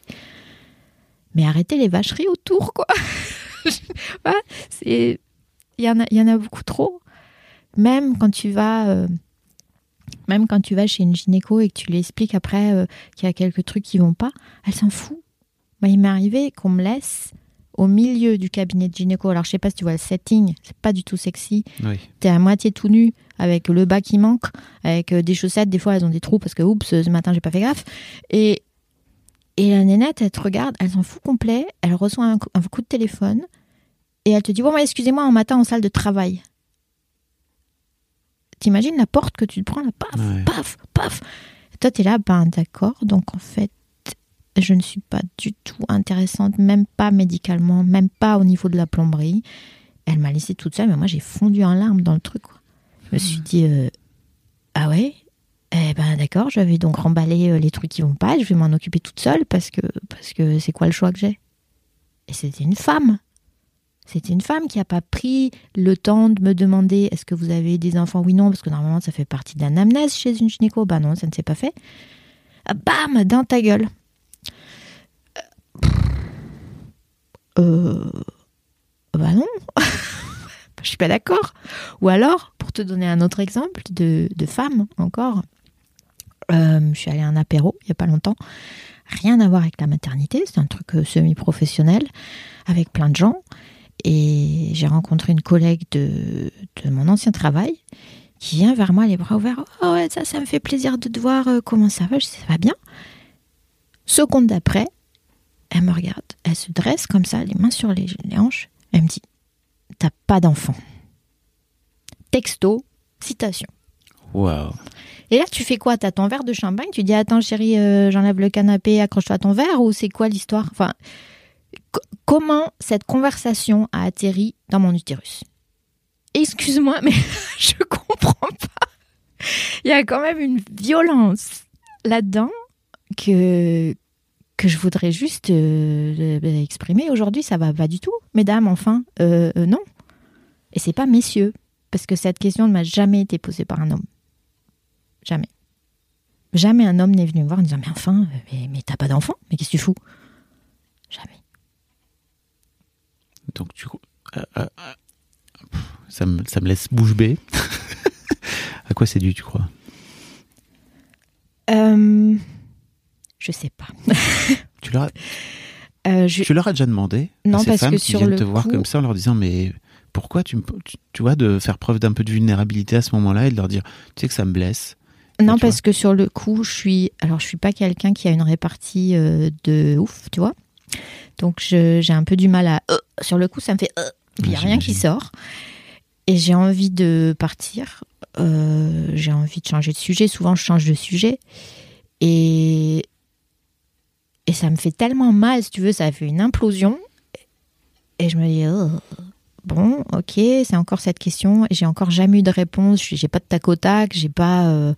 Mais arrêtez les vacheries autour, quoi. (laughs) Il y en a y en a beaucoup trop même quand tu vas euh, même quand tu vas chez une gynéco et que tu lui expliques après euh, qu'il y a quelques trucs qui vont pas elle s'en fout il m'est arrivé qu'on me laisse au milieu du cabinet de gynéco. Alors je sais pas si tu vois le setting c'est pas du tout sexy. Oui. t'es à moitié tout nu avec le bas qui manque avec euh, des chaussettes. Des fois elles ont des trous parce que oups ce matin j'ai pas fait gaffe. Et et la nénette elle te regarde elle s'en fout complet. Elle reçoit un coup, un coup de téléphone et elle te dit bon excusez-moi en matin en salle de travail. T'imagines la porte que tu te prends là paf Ouais. paf paf. Et toi t'es là ben d'accord. Donc en fait je ne suis pas du tout intéressante même pas médicalement même pas au niveau de la plomberie elle m'a laissée toute seule mais moi j'ai fondu en larmes dans le truc quoi. je me suis dit euh, ah ouais? Eh ben d'accord je vais donc remballer euh, les trucs qui vont pas je vais m'en occuper toute seule parce que parce que c'est quoi le choix que j'ai? Et c'était une femme c'était une femme qui n'a pas pris le temps de me demander est-ce que vous avez des enfants? Oui, non, parce que normalement ça fait partie de l'anamnèse chez une gynéco. Bah non, ça ne s'est pas fait. Bam Dans ta gueule. Euh. Bah non. (laughs) Je suis pas d'accord. Ou alors, pour te donner un autre exemple de, de femme encore, euh, je suis allée à un apéro il y a pas longtemps. Rien à voir avec la maternité, c'est un truc euh, semi-professionnel avec plein de gens. Et j'ai rencontré une collègue de, de mon ancien travail qui vient vers moi les bras ouverts. Oh ouais, ça, ça me fait plaisir de te voir. euh, Comment ça va Je dis, ça va bien. Seconde d'après, elle me regarde. Elle se dresse comme ça, les mains sur les, les hanches. Elle me dit, t'as pas d'enfant. Texto, citation. Waouh. Et là, tu fais quoi? T'as ton verre de champagne? Tu dis attends chérie, euh, j'enlève le canapé, accroche-toi à ton verre ou c'est quoi l'histoire? Enfin, co- comment cette conversation a atterri dans mon utérus? Excuse-moi, mais (laughs) je comprends pas. Il y a quand même une violence là-dedans que que je voudrais juste euh, euh, exprimer. Aujourd'hui, ça va pas du tout, mesdames. Enfin, euh, euh, non. Et c'est pas messieurs, parce que cette question ne m'a jamais été posée par un homme. Jamais. Jamais un homme n'est venu me voir en disant Mais enfin, mais, mais t'as pas d'enfant? Mais qu'est-ce que tu fous? Jamais. Donc tu. ça, me, ça me laisse bouche bée. (laughs) à quoi c'est dû, tu crois? Euh, je sais pas. (laughs) tu leur, as, Euh, je- tu leur as déjà demandé Non, à ces parce femmes que qui sur viennent le te voir comme ça en leur disant mais pourquoi tu, me- tu, tu vois de faire preuve d'un peu de vulnérabilité à ce moment-là et de leur dire tu sais que ça me blesse Non, parce que sur le coup, je suis. Alors, je suis pas quelqu'un qui a une répartie euh, de ouf, tu vois. Donc, je- j'ai un peu du mal à. euh, sur le coup, ça me fait. il n'y a rien qui sort. Et j'ai envie de partir. j'ai envie de changer de sujet. Souvent, je change de sujet. Et. Et ça me fait tellement mal, si tu veux, ça fait une implosion. Et je me dis. oh, Bon, ok, c'est encore cette question. Et j'ai encore jamais eu de réponse. Je- J'ai pas de tac au tac. J'ai pas. euh,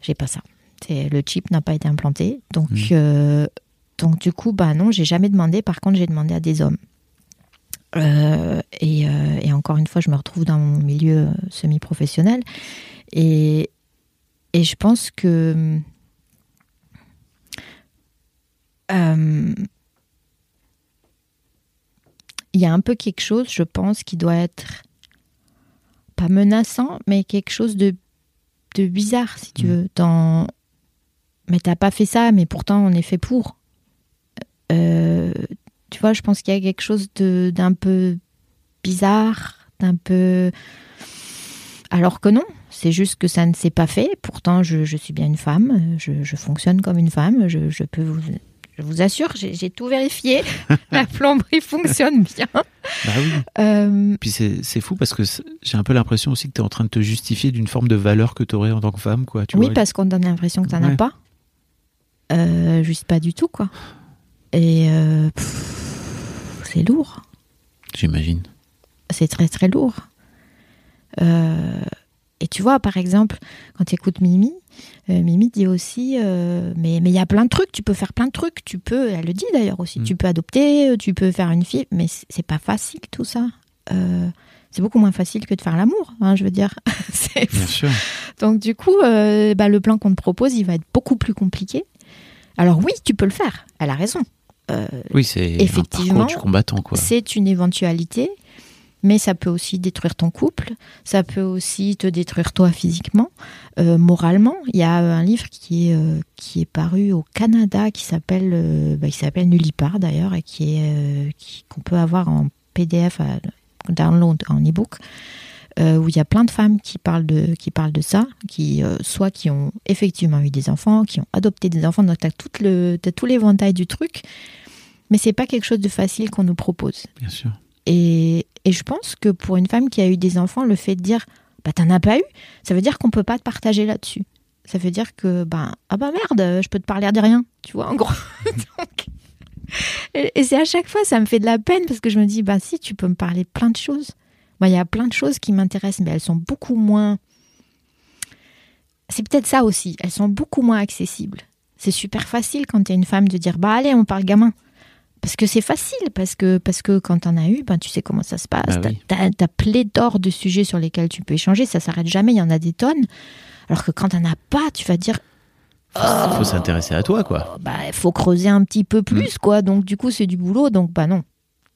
j'ai pas ça. Le chip n'a pas été implanté, donc Mhm. euh, donc du coup bah non, j'ai jamais demandé. Par contre, j'ai demandé à des hommes. Euh, et, et encore une fois, je me retrouve dans mon milieu semi-professionnel et et je pense que euh, il y a un peu quelque chose, je pense, qui doit être pas menaçant, mais quelque chose de de bizarre, si tu Mm. veux. Dans... Mais t'as pas fait ça, mais pourtant on est fait pour. Euh, tu vois, je pense qu'il y a quelque chose de- d'un peu bizarre, d'un peu. Alors que non, c'est juste que ça ne s'est pas fait. Pourtant, je, je suis bien une femme, je, je fonctionne comme une femme, je, je peux vous. Je vous assure, j'ai tout vérifié. (laughs) La plomberie fonctionne bien. bah oui Euh, puis c'est fou parce que j'ai un peu l'impression aussi que tu es en train de te justifier d'une forme de valeur que tu aurais en tant que femme quoi tu oui, vois parce qu'on donne l'impression que t'en as Ouais. pas. Euh, juste pas du tout, quoi. Et euh, c'est lourd. j'imagine C'est très très lourd. Euh, et tu vois, par exemple, quand tu écoutes Mimi, euh, Mimi dit aussi, euh, mais mais il y a plein de trucs, tu peux faire plein de trucs, tu peux, elle le dit d'ailleurs aussi, Mm. tu peux adopter, tu peux faire une fille, mais c'est pas facile tout ça. Euh, c'est beaucoup moins facile que de faire l'amour, hein, je veux dire. (laughs) Bien sûr donc du coup, euh, bah, le plan qu'on te propose, il va être beaucoup plus compliqué. Alors oui, tu peux le faire. Elle a raison. Euh, oui c'est un Effectivement, parcours du combattant quoi c'est une éventualité, mais ça peut aussi détruire ton couple. Ça peut aussi te détruire toi physiquement, euh, moralement. Il y a un livre qui est euh, qui est paru au Canada qui s'appelle euh, bah, s'appelle Nullipar d'ailleurs et qui est euh, qu'on peut avoir en PDF à download en ebook euh, où il y a plein de femmes qui parlent de, qui parlent de ça, qui euh, soit qui ont effectivement eu des enfants, qui ont adopté des enfants, donc tu as, le, t'as tout l'éventail du truc, mais c'est pas quelque chose de facile qu'on nous propose. bien sûr Et, et je pense que pour une femme qui a eu des enfants, le fait de dire bah t'en as pas eu, ça veut dire qu'on peut pas te partager là-dessus. Ça veut dire que bah ah bah merde, je peux te parler de rien, tu vois en gros. (laughs) Et c'est à chaque fois ça me fait de la peine parce que je me dis bah si tu peux me parler plein de choses. Moi il y a plein de choses qui m'intéressent mais elles sont beaucoup moins c'est peut-être ça aussi, elles sont beaucoup moins accessibles. C'est super facile quand tu es une femme de dire bah allez, on parle gamin. Parce que c'est facile, parce que, parce que quand t'en as eu, ben, tu sais comment ça se passe. Bah T'as oui. t'as- t'as pléthore de sujets sur lesquels tu peux échanger, ça s'arrête jamais, il y en a des tonnes. Alors que quand t'en as pas, tu vas dire faut, faut s'intéresser à toi quoi bah il faut creuser un petit peu plus quoi donc du coup c'est du boulot donc bah non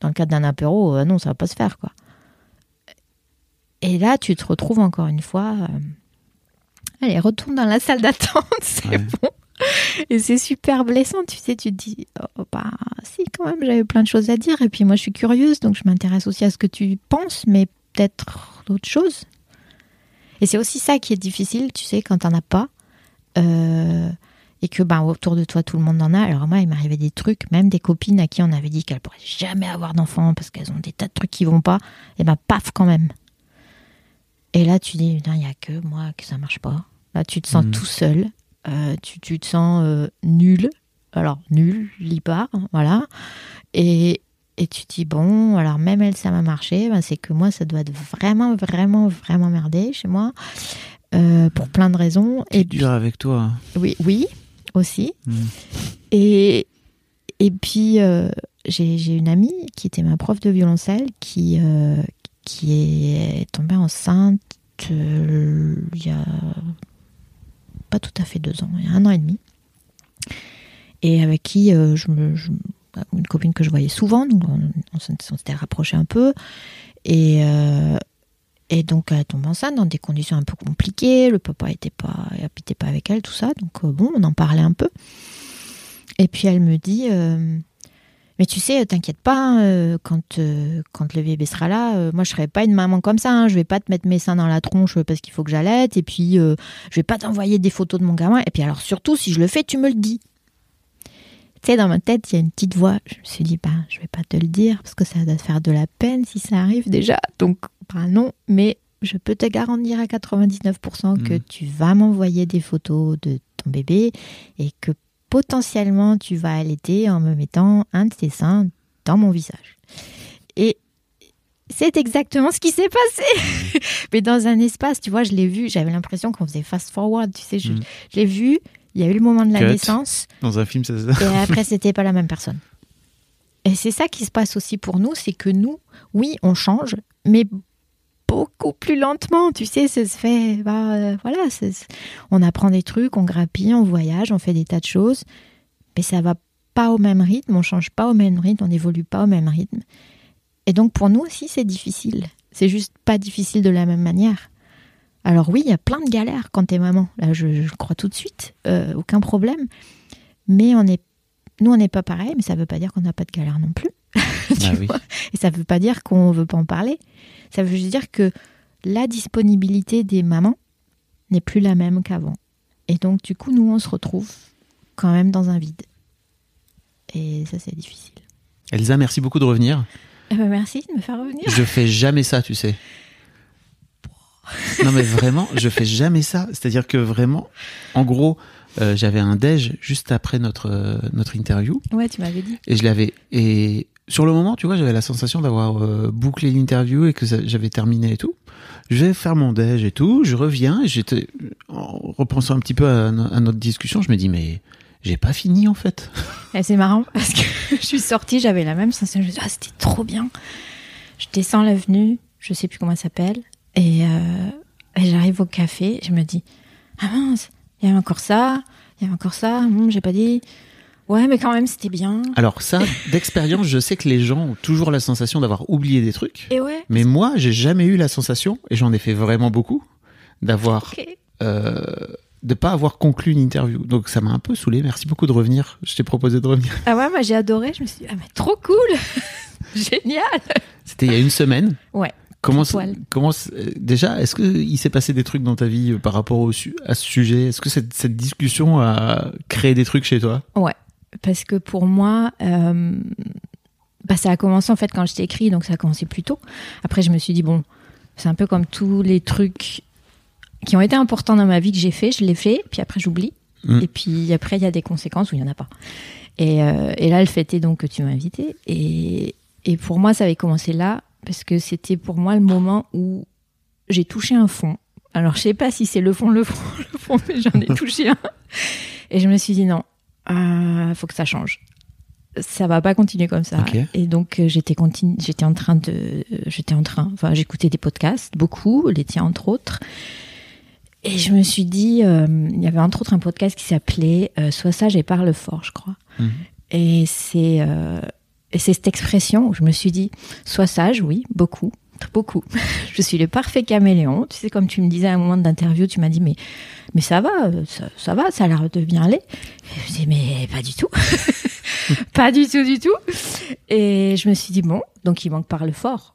dans le cadre d'un apéro euh, non ça va pas se faire quoi et là tu te retrouves encore une fois euh, allez retourne dans la salle d'attente (laughs) c'est Ouais. bon et c'est super blessant tu sais tu te dis oh, bah si quand même j'avais plein de choses à dire et puis moi je suis curieuse donc je m'intéresse aussi à ce que tu penses mais peut-être d'autres choses et c'est aussi ça qui est difficile tu sais quand t'en as pas euh, et que ben, autour de toi tout le monde en a. Alors moi, il m'arrivait des trucs, même des copines à qui on avait dit qu'elles pourraient jamais avoir d'enfants parce qu'elles ont des tas de trucs qui vont pas, et ben paf quand même. Et là, tu dis, il y a que moi que ça marche pas. Là, tu te sens Mhm. tout seul, euh, tu, tu te sens euh, nul. Alors nul, lipard, voilà. Et, et tu te dis bon, alors même elle ça m'a marché, ben, c'est que moi ça doit être vraiment, vraiment, vraiment merdé chez moi. euh, pour plein de raisons. Et dur avec toi hein. oui, oui, aussi. Mm. Et, et puis, j'ai j'ai une amie qui était ma prof de violoncelle qui, qui est tombée enceinte il y a pas tout à fait deux ans, il y a un an et demi. Et avec qui euh, je, me, une copine que je voyais souvent, donc on, s'était rapproché un peu. Et, euh, et donc elle tombe enceinte dans des conditions un peu compliquées. Le papa était pas, pas avec elle, tout ça. Donc euh, bon, on en parlait un peu. Et puis elle me dit, mais tu sais, t'inquiète pas, euh, quand euh, quand le bébé sera là, euh, moi je serai pas une maman comme ça. Hein, je vais pas te mettre mes seins dans la tronche parce qu'il faut que j'allaite. Et puis euh, je vais pas t'envoyer des photos de mon gamin. Et puis alors surtout, si je le fais, tu me le dis. Tu sais, dans ma tête, il y a une petite voix. Je me suis dit, bah, je vais pas te le dire parce que ça va te faire de la peine si ça arrive déjà. Donc, bah non, mais je peux te garantir à 99% que Mhm. tu vas m'envoyer des photos de ton bébé et que potentiellement tu vas allaiter en me mettant un de tes seins dans mon visage. Et c'est exactement ce qui s'est passé. (laughs) Mais dans un espace, tu vois, je l'ai vu, j'avais l'impression qu'on faisait fast forward, tu sais, je, Mhm. je l'ai vu, il y a eu le moment de la Cut. naissance. Dans un film, ça se Et (laughs) après, c'était pas la même personne. Et c'est ça qui se passe aussi pour nous, c'est que nous, oui, on change, mais beaucoup plus lentement. Tu sais, ça se fait. Bah, euh, voilà, on apprend des trucs, on grappille, on voyage, on fait des tas de choses, mais ça va pas au même rythme, on change pas au même rythme, on n'évolue pas au même rythme. Et donc pour nous aussi, c'est difficile. C'est juste pas difficile de la même manière. Alors oui, il y a plein de galères quand t'es maman. Là, je, crois tout de suite, euh, aucun problème. Mais on est, nous, on n'est pas pareil, mais ça veut pas dire qu'on n'a pas de galère non plus. (laughs) Tu Ah oui. vois? Et ça veut pas dire qu'on veut pas en parler. Ça veut juste dire que la disponibilité des mamans n'est plus la même qu'avant. Et donc, du coup, nous, on se retrouve quand même dans un vide. Et ça, c'est difficile. Elsa, merci beaucoup de revenir. Eh ben, merci de me faire revenir. Je fais jamais ça, tu sais. Non mais vraiment, je fais jamais ça. C'est-à-dire que vraiment, en gros, euh, j'avais un déj juste après notre euh, notre interview Ouais, tu m'avais dit. et je l'avais et sur le moment, tu vois, j'avais la sensation d'avoir euh, bouclé l'interview et que j'avais terminé et tout. Je vais faire mon déj et tout, je reviens et j'étais en repensant un petit peu à, no- à notre discussion, je me dis mais j'ai pas fini en fait. (laughs) C'est marrant parce que (laughs) je suis sortie, j'avais la même sensation. Je me suis dit, ah, c'était trop bien. Je descends l'avenue, je sais plus comment ça s'appelle, et, euh, j'arrive au café. Je me dis, ah mince, il y avait encore ça, il y avait encore ça, hum, j'ai pas dit. Ouais, mais quand même, c'était bien. Alors ça, (laughs) d'expérience, je sais que les gens ont toujours la sensation d'avoir oublié des trucs. Et ouais, Mais moi, j'ai jamais eu la sensation, et j'en ai fait vraiment beaucoup, d'avoir, ok. euh, de pas avoir conclu une interview. Donc ça m'a un peu saoulé. Merci beaucoup de revenir. Je t'ai proposé de revenir. Ah ouais, moi j'ai adoré. Je me suis dit, ah mais trop cool, (laughs) génial. C'était il y a une semaine. Ouais. Comment, comment, euh, déjà, est-ce que il s'est passé des trucs dans ta vie euh, par rapport au à ce sujet? Est-ce que cette, cette discussion a créé des trucs chez toi? Ouais, parce que pour moi, euh, bah, ça a commencé en fait quand je t'ai écrit, donc ça a commencé plus tôt. Après, je me suis dit, bon, c'est un peu comme tous les trucs qui ont été importants dans ma vie que j'ai fait, je l'ai fait, puis après j'oublie. Mm. Et puis après, il y a des conséquences où il n'y en a pas. Et, euh, et là, le fait est donc que tu m'as invité. Et, et pour moi, ça avait commencé là, parce que c'était pour moi le moment où j'ai touché un fond. Alors, je sais pas si c'est le fond, le fond, (laughs) le fond, mais j'en ai (laughs) touché un. Et je me suis dit, non, euh, faut que ça change. Ça va pas continuer comme ça. Et donc, euh, j'étais continu, j'étais en train de, euh, j'étais en train, enfin, j'écoutais des podcasts, beaucoup, les tiens entre autres. Et je me suis dit, euh, il y avait entre autres un podcast qui s'appelait euh, Sois sage et parle fort, je crois. Mhm. Et c'est euh, et c'est cette expression où je me suis dit, sois sage, oui, beaucoup, beaucoup. (laughs) je suis le parfait caméléon. Tu sais, comme tu me disais à un moment d'interview, tu m'as dit, mais, mais ça va, ça, ça va, ça a l'air de bien aller. Et je me dis, mais pas du tout. (laughs) pas du tout, du tout. Et je me suis dit, bon, donc il manque parle fort.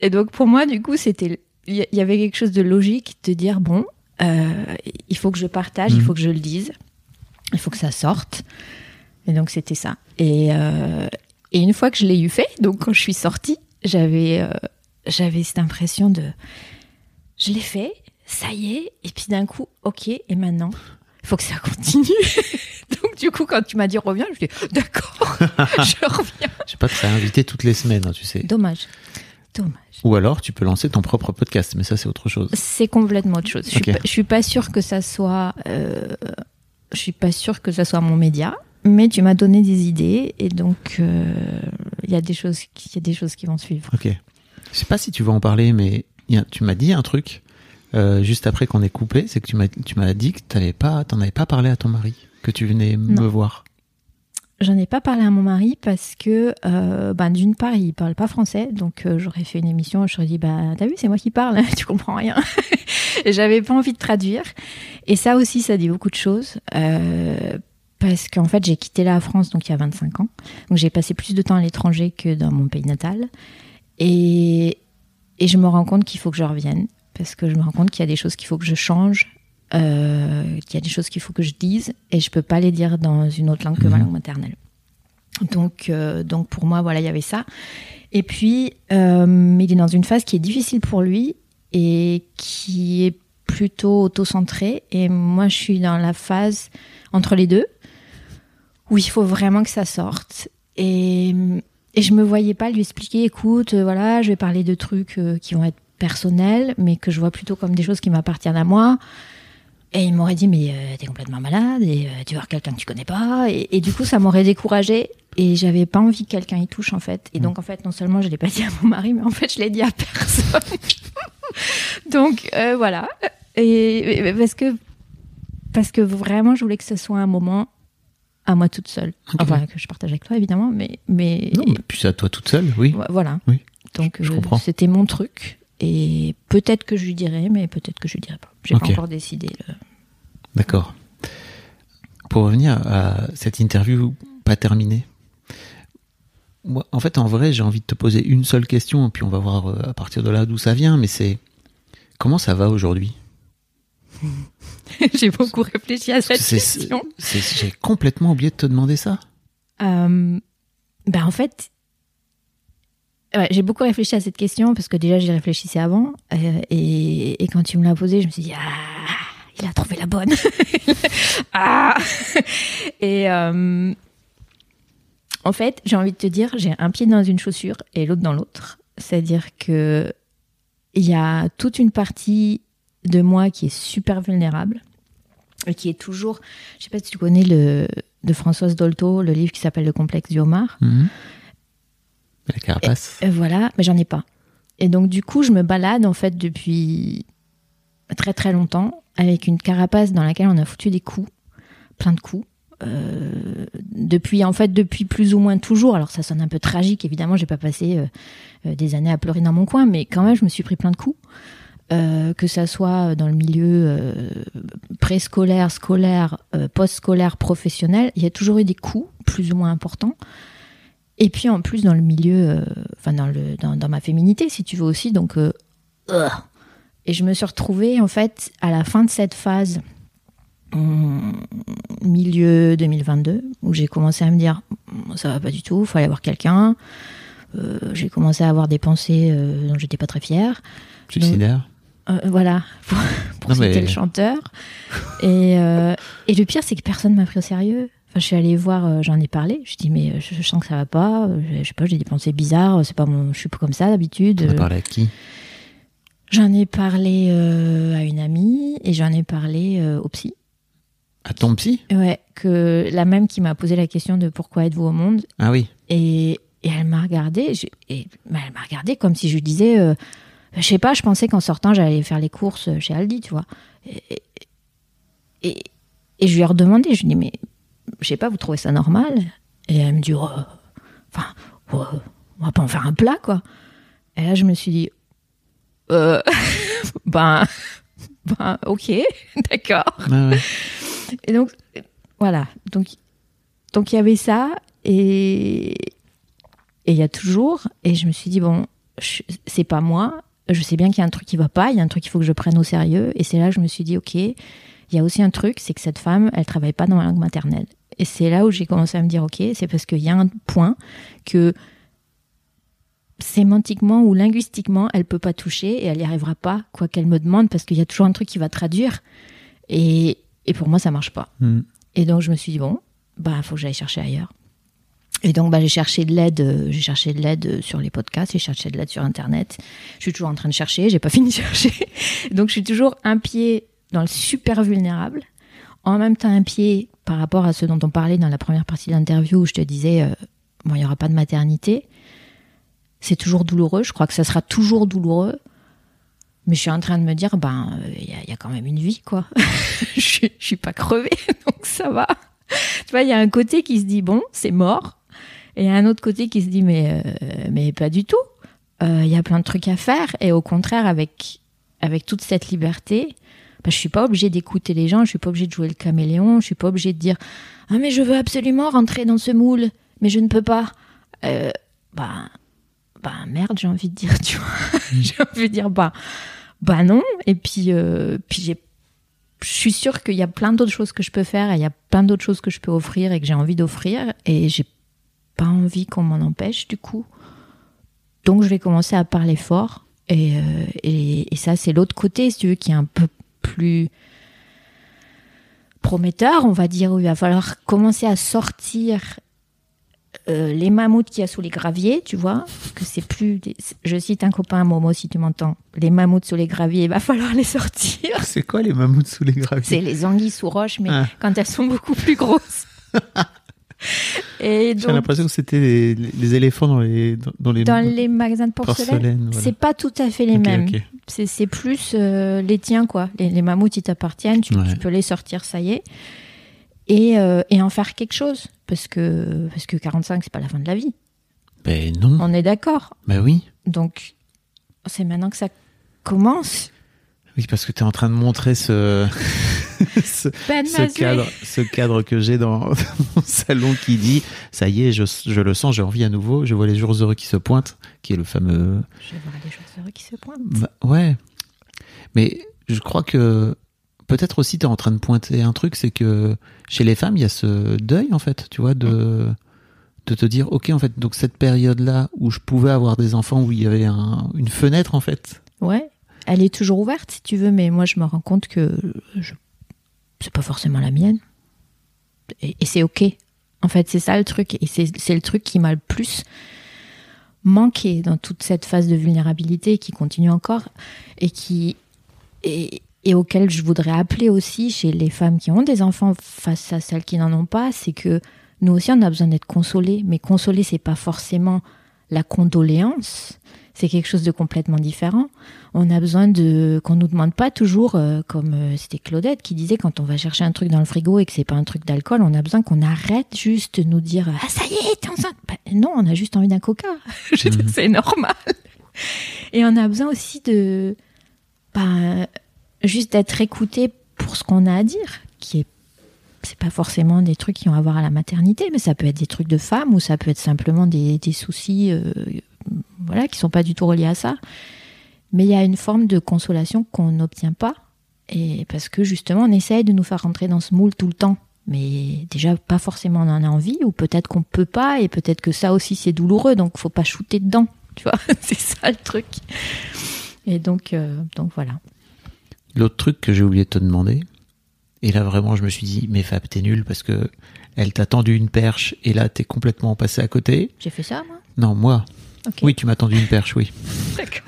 Et donc pour moi, du coup, c'était, il y- il y avait quelque chose de logique de dire, bon, euh, il faut que je partage, il Mhm. faut que je le dise, il faut que ça sorte. Et donc c'était ça. Et, euh, et une fois que je l'ai eu fait, donc quand je suis sortie, j'avais euh, j'avais cette impression de je l'ai fait, ça y est, et puis d'un coup, ok, et maintenant, il faut que ça continue. (laughs) donc du coup, quand tu m'as dit reviens, je dis d'accord, (laughs) je reviens. Je sais pas, te serais invité toutes les semaines, hein, tu sais. Dommage, dommage. Ou alors, tu peux lancer ton propre podcast, mais ça, c'est autre chose. C'est complètement autre chose. Je suis, pas, je suis pas sûre que ça soit, euh, je suis pas sûre que ça soit mon média. Mais tu m'as donné des idées et donc euh, il y a des choses, qui- y a des choses qui vont suivre. Ok. Je sais pas si tu vas en parler, mais a- tu m'as dit un truc euh, juste après qu'on ait coupé, c'est que tu m'as tu m'as dit que t'avais pas t'en avais pas parlé à ton mari, que tu venais me voir. J'en ai pas parlé à mon mari parce que, euh, ben, d'une part, il parle pas français, donc euh, j'aurais fait une émission, je lui dit, bah, t'as vu, c'est moi qui parle, (laughs) tu comprends rien. Et (laughs) J'avais pas envie de traduire. Et ça aussi, ça dit beaucoup de choses. Euh, parce qu'en fait, j'ai quitté la France donc il y a 25 ans. Donc j'ai passé plus de temps à l'étranger que dans mon pays natal. Et, et je me rends compte qu'il faut que je revienne. Parce que je me rends compte qu'il y a des choses qu'il faut que je change. Euh, qu'il y a des choses qu'il faut que je dise. Et je peux pas les dire dans une autre langue que ma langue maternelle. Donc, euh, donc pour moi, voilà, il y avait ça. Et puis, euh, il est dans une phase qui est difficile pour lui et qui est plutôt auto-centrée. Et moi, je suis dans la phase entre les deux où il faut vraiment que ça sorte. Et, et je me voyais pas lui expliquer, écoute, euh, voilà, je vais parler de trucs euh, qui vont être personnels, mais que je vois plutôt comme des choses qui m'appartiennent à moi. Et il m'aurait dit, mais euh, t'es complètement malade et euh, tu vas voir quelqu'un que tu connais pas. Et, et du coup, ça m'aurait découragée et j'avais pas envie que quelqu'un y touche en fait. Et donc, en fait, non seulement je l'ai pas dit à mon mari, mais en fait, je l'ai dit à personne. (laughs) donc, euh, voilà. Et, et parce que parce que vraiment, je voulais que ce soit un moment à moi toute seule. Enfin, que je partage avec toi, évidemment, mais mais Non, mais puis à toi toute seule, oui. Voilà. Oui, Donc je euh, comprends. c'était mon truc. Et peut-être que je lui dirai, mais peut-être que je lui dirai pas. J'ai Ok. pas encore décidé. le- D'accord. Pour revenir à cette interview pas terminée, moi, en fait, en vrai, j'ai envie de te poser une seule question, puis on va voir euh, à partir de là d'où ça vient, mais c'est comment ça va aujourd'hui? (laughs) J'ai beaucoup réfléchi à cette question. J'ai complètement oublié de te demander ça. Euh, ben en fait, ouais, j'ai beaucoup réfléchi à cette question parce que déjà j'y réfléchissais avant. euh, et, et quand tu me l'as posée, je me suis dit, ah, il a trouvé la bonne. (laughs) ah Et euh, en fait, j'ai envie de te dire, j'ai un pied dans une chaussure et l'autre dans l'autre. C'est-à-dire que il y a toute une partie de moi qui est super vulnérable et qui est toujours. Je sais pas si tu connais le de Françoise Dolto, le livre qui s'appelle Le complexe du homard. Mhm. La carapace. Euh, voilà, mais j'en ai pas. Et donc du coup, je me balade en fait depuis très très longtemps avec une carapace dans laquelle on a foutu des coups, plein de coups. Euh, depuis en fait depuis plus ou moins toujours. Alors ça sonne un peu tragique, évidemment, j'ai pas passé euh, des années à pleurer dans mon coin, mais quand même, je me suis pris plein de coups. Euh, que ça soit dans le milieu euh, préscolaire, scolaire, euh, post-scolaire, professionnel, il y a toujours eu des coups plus ou moins importants. Et puis en plus dans le milieu, enfin dans, le, dans, ma féminité, si tu veux aussi, donc... et je me suis retrouvée en fait à la fin de cette phase, hum, milieu 2022, où j'ai commencé à me dire, ça va pas du tout, il faut aller voir quelqu'un. J'ai commencé à avoir des pensées euh, dont j'étais pas très fière. Suicidaire. Euh, voilà, pour, (laughs) pour citer mais- le chanteur. Et, euh, et le pire, c'est que personne m'a pris au sérieux. Enfin, je suis allée voir, euh, j'en ai parlé. Je dis, mais je, je sens que ça va pas. Je, je sais pas, j'ai des pensées bizarres. C'est pas mon, je suis pas comme ça d'habitude. On a Euh, parlé à qui? J'en ai parlé à une amie et j'en ai parlé au psy. À ton psy? Ouais, que la même qui m'a posé la question de pourquoi êtes-vous au monde Ah oui. et, et elle m'a regardé, je- et elle m'a regardé comme si je lui disais, je sais pas, je pensais qu'en sortant j'allais faire les courses chez Aldi, tu vois. Et, et, je lui ai redemandé, je lui ai dit, mais je sais pas, vous trouvez ça normal? Et elle me dit, oh, enfin, oh, on va pas en faire un plat, quoi. Et là, je me suis dit, euh, (laughs) ben, ben, ok, (laughs) d'accord. Ah ouais. Et donc, voilà. Donc, donc il y avait ça, et et il y a toujours. Et je me suis dit, bon, c'est pas moi. Je sais bien qu'il y a un truc qui va pas, il y a un truc qu'il faut que je prenne au sérieux. Et c'est là que je me suis dit, ok, il y a aussi un truc, c'est que cette femme, elle travaille pas dans la langue maternelle. Et c'est là où j'ai commencé à me dire, ok, c'est parce qu'il y a un point que sémantiquement ou linguistiquement, elle peut pas toucher et elle y arrivera pas, quoi qu'elle me demande, parce qu'il y a toujours un truc qui va traduire. Et, et pour moi, ça marche pas. Mhm. Et donc, je me suis dit, bon, bah, faut que j'aille chercher ailleurs. Et donc, bah, j'ai cherché de l'aide, euh, j'ai cherché de l'aide euh, sur les podcasts, j'ai cherché de l'aide sur Internet. Je suis toujours en train de chercher, j'ai pas (laughs) fini de chercher. Donc, je suis toujours un pied dans le super vulnérable, en même temps un pied par rapport à ce dont on parlait dans la première partie de l'interview où je te disais, euh, bon, il y aura pas de maternité. C'est toujours douloureux, je crois que ça sera toujours douloureux. Mais je suis en train de me dire, ben, il y, a- quand même une vie, quoi. (laughs) je, je suis pas crevée, (laughs) donc ça va. tu vois, il y a un côté qui se dit bon, c'est mort, et un autre côté qui se dit mais euh, mais pas du tout. Euh, Il y a plein de trucs à faire, et au contraire, avec avec toute cette liberté, bah, je suis pas obligée d'écouter les gens, je suis pas obligée de jouer le caméléon, je suis pas obligée de dire ah mais je veux absolument rentrer dans ce moule, mais je ne peux pas. Euh, bah bah merde, j'ai envie de dire, tu vois, (laughs) j'ai envie de dire bah bah non, et puis euh, puis j'ai je suis sûre qu'il y a plein d'autres choses que je peux faire, et il y a plein d'autres choses que je peux offrir et que j'ai envie d'offrir, et j'ai pas envie qu'on m'en empêche du coup. Donc je vais commencer à parler fort, et, euh, et, et ça c'est l'autre côté, si tu veux, qui est un peu plus prometteur, on va dire, où il va falloir commencer à sortir euh, les mammouths qu'il y a sous les graviers, tu vois, que c'est plus. des- Je cite un copain, Momo, si tu m'entends. Les mammouths sous les graviers, il va falloir les sortir. C'est quoi les mammouths sous les graviers? C'est les anguilles sous roche, mais Ah. quand elles sont beaucoup plus grosses. (laughs) (laughs) J'ai l'impression que c'était les, les éléphants dans les dans, dans les dans les magasins de porcelaine, porcelaines. voilà. c'est pas tout à fait les mêmes. C'est c'est plus euh, les tiens, quoi. Les, les mammouths, ils t'appartiennent, tu, Ouais. tu peux les sortir, ça y est. Et, euh, et en faire quelque chose. Parce que, parce que 45, c'est pas la fin de la vie. Ben non. On est d'accord. Ben oui. Donc, c'est maintenant que ça commence. Oui, parce que tu es en train de montrer ce, (laughs) ce, Ben cadre, ce cadre que j'ai dans, (laughs) dans mon salon qui dit ça y est, je, je le sens, j'ai envie à nouveau, je vois les jours heureux qui se pointent, qui est le fameux. Je voir les choses heureux qui se pointent. Bah, ouais. Mais je crois que peut-être aussi tu es en train de pointer un truc, c'est que chez les femmes, il y a ce deuil, en fait, tu vois, de, de te dire, ok, en fait, donc cette période-là où je pouvais avoir des enfants, où il y avait un- une fenêtre, en fait. Ouais, elle est toujours ouverte si tu veux, mais moi je me rends compte que je... c'est pas forcément la mienne. Et, c'est ok. En fait, c'est ça le truc. Et c'est c'est le truc qui m'a le plus manqué dans toute cette phase de vulnérabilité qui continue encore et qui. Et, et auquel je voudrais appeler aussi chez les femmes qui ont des enfants face à celles qui n'en ont pas, c'est que nous aussi on a besoin d'être consolés, mais consoler c'est pas forcément la condoléance, c'est quelque chose de complètement différent. On a besoin de qu'on nous demande pas toujours, euh, comme euh, c'était Claudette qui disait quand on va chercher un truc dans le frigo et que c'est pas un truc d'alcool, on a besoin qu'on arrête juste de nous dire ah ça y est t'es enceinte. Bah, non, on a juste envie d'un coca. (laughs) Je veux dire, c'est normal. Et on a besoin aussi de bah, juste d'être écouté pour ce qu'on a à dire, qui est c'est pas forcément des trucs qui ont à voir à la maternité, mais ça peut être des trucs de femmes ou ça peut être simplement des, des soucis, euh, voilà, qui sont pas du tout reliés à ça. Mais il y a une forme de consolation qu'on n'obtient pas, et parce que justement on essaye de nous faire rentrer dans ce moule tout le temps. Mais déjà pas forcément on en a envie, ou peut-être qu'on peut pas, et peut-être que ça aussi c'est douloureux, donc faut pas shooter dedans, (laughs) tu vois, c'est ça le truc. Et donc, euh, donc voilà. L'autre truc que j'ai oublié de te demander, et là vraiment je me suis dit, mais Fab, t'es nul parce que elle t'a tendu une perche et là t'es complètement passé à côté. J'ai fait ça moi? Non, moi. Oui, tu m'as tendu une perche, oui. (laughs) D'accord.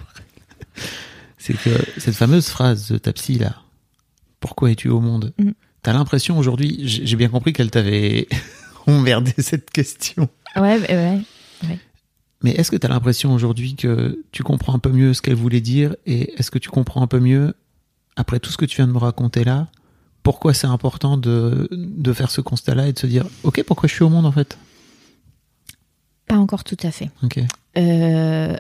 C'est que cette fameuse phrase de ta psy là, pourquoi es-tu au monde Mm. T'as l'impression aujourd'hui, j'ai j'ai bien compris qu'elle t'avait (laughs) emmerdé cette question. Ouais, ouais, ouais. Mais est-ce que tu as l'impression aujourd'hui que tu comprends un peu mieux ce qu'elle voulait dire et est-ce que tu comprends un peu mieux, après tout ce que tu viens de me raconter là, pourquoi c'est important de, de faire ce constat-là et de se dire, ok, pourquoi je suis au monde en fait? Pas encore tout à fait. Euh,